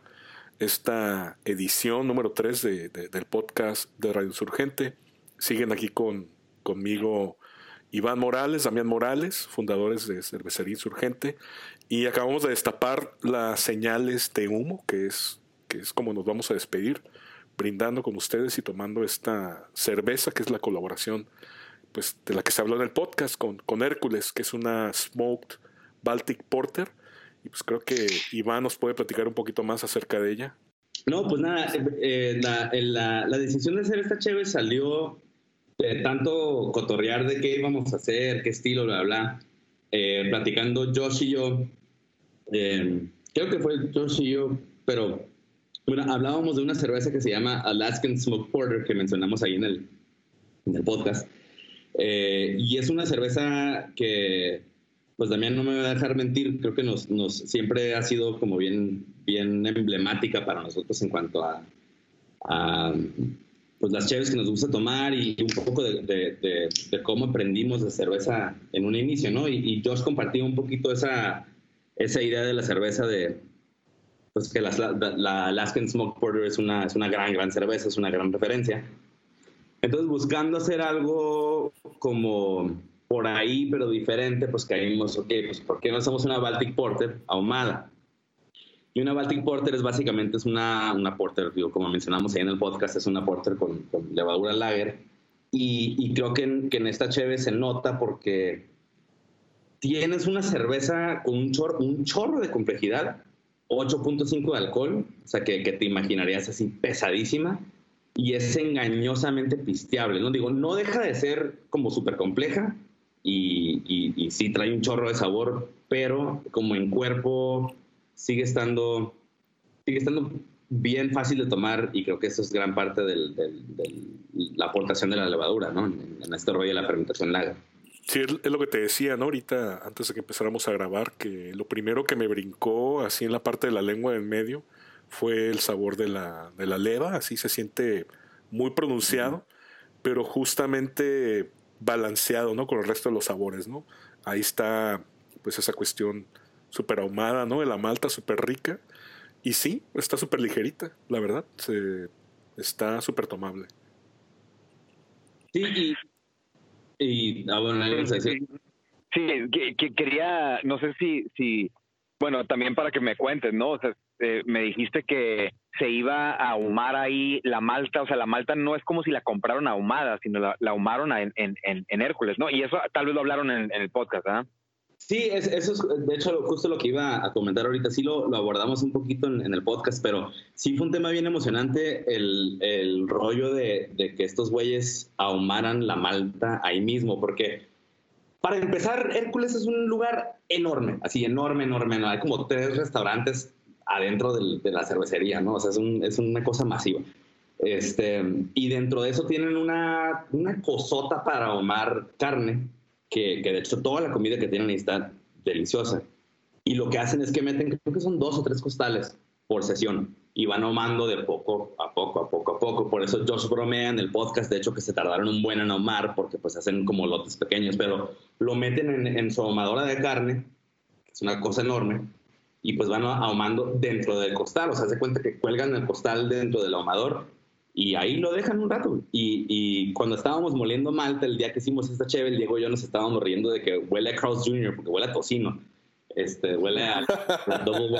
esta edición número 3 de, de- del podcast de Radio Insurgente. Siguen aquí con, conmigo Iván Morales, Damián Morales, fundadores de Cervecería Insurgente, y acabamos de destapar las señales de humo, que es, que es como nos vamos a despedir, brindando con ustedes y tomando esta cerveza, que es la colaboración pues, de la que se habló en el podcast con, con Hércules, que es una Smoked Baltic Porter. Y pues creo que Iván nos puede platicar un poquito más acerca de ella. No, pues nada, eh, eh, la, el- la- la decisión de hacer esta chévere salió de tanto cotorrear de qué íbamos a hacer, qué estilo, bla, bla. Eh, platicando Josh y yo, eh, creo que fue Josh y yo, pero bueno, hablábamos de una cerveza que se llama Alaskan Smoke Porter, que mencionamos ahí en el, en el podcast. Eh, y es una cerveza que, pues también no me va a dejar mentir, creo que nos, nos siempre ha sido como bien, bien emblemática para nosotros en cuanto a, a, pues las cheves que nos gusta tomar y un poco de, de- de- de cómo aprendimos de cerveza en un inicio, ¿no? Y, y Josh compartió un poquito esa, esa idea de la cerveza de, pues que la, la, la Alaskan Smoke Porter es una, es una gran, gran cerveza, es una gran referencia. Entonces, buscando hacer algo como por ahí, pero diferente, pues caímos, ok, pues ¿por qué no hacemos una Baltic Porter ahumada? Y una Baltic Porter es básicamente es una, una porter, como mencionamos ahí en el podcast, es una porter con, con levadura lager. Y, y creo que en, esta cheve se nota porque tienes una cerveza con un chorro, un chorro de complejidad, 8.5 de alcohol, o sea, que, que te imaginarías así pesadísima y es engañosamente pisteable, ¿no? Digo, no deja de ser como súper compleja y, y, y, sí trae un chorro de sabor, pero como en cuerpo sigue estando, sigue estando bien fácil de tomar y creo que eso es gran parte de la aportación de la levadura, ¿no? En, en este rollo de la fermentación lager. Sí, es lo que te decía, ¿no? Ahorita, antes de que empezáramos a grabar, que lo primero que me brincó así en la parte de la lengua del medio fue el sabor de la, de la leva, así se siente muy pronunciado, pero justamente balanceado, ¿no? Con el resto de los sabores, ¿no? Ahí está, pues, esa cuestión súper ahumada, ¿no? De la malta súper rica. Y sí, está súper ligerita, la verdad. Se, está súper tomable. Sí, y y, ah, bueno, sí, que, que, quería, no sé si, si, bueno, también para que me cuentes, ¿no? O sea, eh, me dijiste que se iba a ahumar ahí la malta, o sea, la malta no es como si la compraron ahumada, sino la, la ahumaron en, en, en, Hércules, ¿no? Y eso tal vez lo hablaron en, el podcast, ¿ah? Sí, es, eso es de hecho justo lo que iba a comentar ahorita. Sí lo, abordamos un poquito en, el podcast, pero sí fue un tema bien emocionante el, rollo de, que estos güeyes ahumaran la malta ahí mismo, porque para empezar, Hércules es un lugar enorme, así enorme, enorme. ¿no? Hay como tres restaurantes adentro de la cervecería, ¿no? O sea, es, un, es una cosa masiva. Este, y dentro de eso tienen una, una cosota para ahumar carne que, de hecho toda la comida que tienen ahí está deliciosa. Y lo que hacen es que meten, creo que son dos o tres costales por sesión y van ahumando de poco a poco, a poco a poco. Por eso Josh bromea en el podcast, de hecho, que se tardaron un buen en ahumar porque pues hacen como lotes pequeños, pero lo meten en, en su ahumadora de carne, que es una cosa enorme, y pues van ahumando dentro del costal. O sea, se cuenta que cuelgan el costal dentro del ahumador y ahí lo dejan un rato. Y, y, cuando estábamos moliendo malta, el día que hicimos esta cheve, el Diego y yo nos estábamos riendo de que huele a Carl's Jr., porque huele a tocino. Este, huele a, double,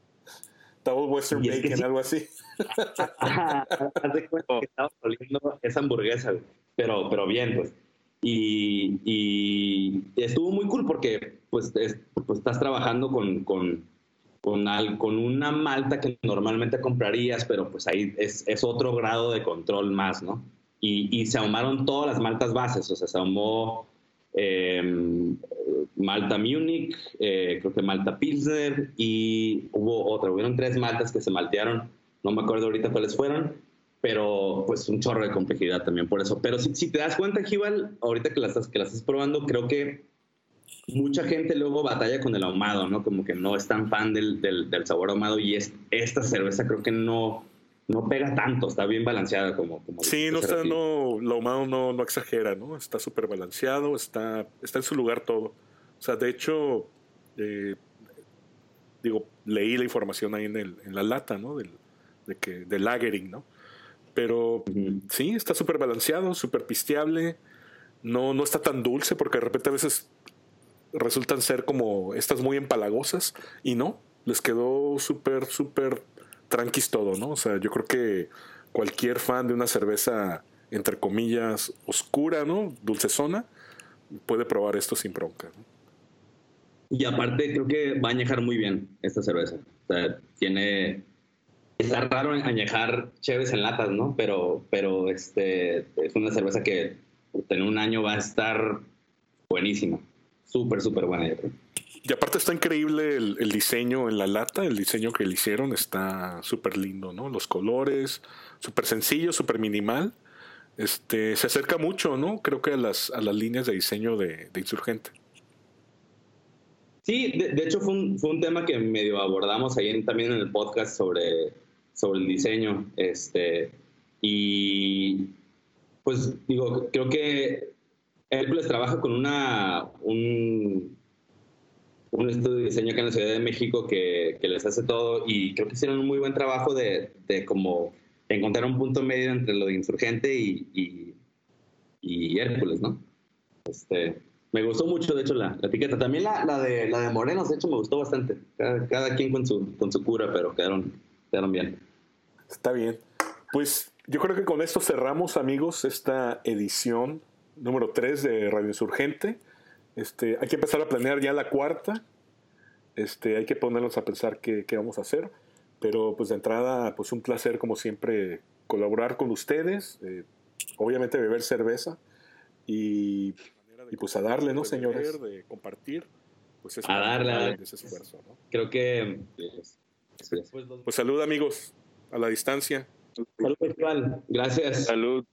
double Western Bacon, algo así. Haz de cuenta que estábamos moliendo esa hamburguesa, pero, pero bien, pues. Y, y, estuvo muy cool porque pues, pues estás trabajando con, con con, con una malta que normalmente comprarías, pero pues ahí es, es otro grado de control más, ¿no? Y, y, se ahumaron todas las maltas bases, o sea, se ahumó em, Malta Munich, eh, creo que Malta Pilsner y hubo otra, hubieron tres maltas que se maltearon, no me acuerdo ahorita cuáles fueron, pero pues un chorro de complejidad también por eso. Pero si, si te das cuenta, Jibal, ahorita que las, que las estás probando, creo que mucha gente luego batalla con el ahumado, ¿no? Como que no es tan fan del, del, sabor ahumado y es, esta cerveza creo que no, no pega tanto, está bien balanceada como... como sí, no está, no, lo ahumado no, no exagera, ¿no? Está súper balanceado, está, está en su lugar todo. O sea, de hecho, eh, digo, leí la información ahí en, el, en la lata, ¿no? Del, de que, del lagering, ¿no? Pero sí, está súper balanceado, súper pisteable. No, no está tan dulce porque de repente a veces resultan ser como estas muy empalagosas y no, les quedó súper, súper tranquis todo, ¿no? O sea, yo creo que cualquier fan de una cerveza, entre comillas, oscura, ¿no? Dulcezona, puede probar esto sin bronca. Y aparte creo que va a añejar muy bien esta cerveza. O sea, tiene... Está raro añejar cheves en latas, ¿no? Pero, pero este, es una cerveza que en un año va a estar buenísima súper, súper buena, Y aparte está increíble el, diseño en la lata, el diseño que le hicieron está súper lindo, ¿no? Los colores, súper sencillo, súper minimal. Este, se acerca mucho, ¿no? Creo que a las, a las líneas de diseño de, Insurgente. Sí, de, hecho fue un, fue un, tema que medio abordamos ahí también en el podcast sobre, sobre el diseño. Este, y pues digo, creo que Hércules trabaja con una, un, un estudio de diseño acá en la Ciudad de México que, que, les hace todo y creo que hicieron un muy buen trabajo de, de como encontrar un punto medio entre lo de Insurgente y, y, Hércules, ¿no? Este, me gustó mucho, de hecho, la, etiqueta. También la, la, de, la de Morenos, de hecho, me gustó bastante. Cada, cada, quien con su, con su cura, pero quedaron, quedaron bien. Está bien. Pues yo creo que con esto cerramos, amigos, esta edición número 3 de Radio Insurgente. Este, hay que empezar a planear ya la cuarta. Este, hay que ponernos a pensar qué, qué vamos a hacer. Pero pues de entrada, pues un placer como siempre colaborar con ustedes. eh, obviamente beber cerveza y, y pues a darle, ¿no, señores? De compartir. Pues es A darle, a darle. de ese esfuerzo, ¿no? Creo que... pues, Pues salud amigos, a la distancia. Salud virtual. Gracias. Salud.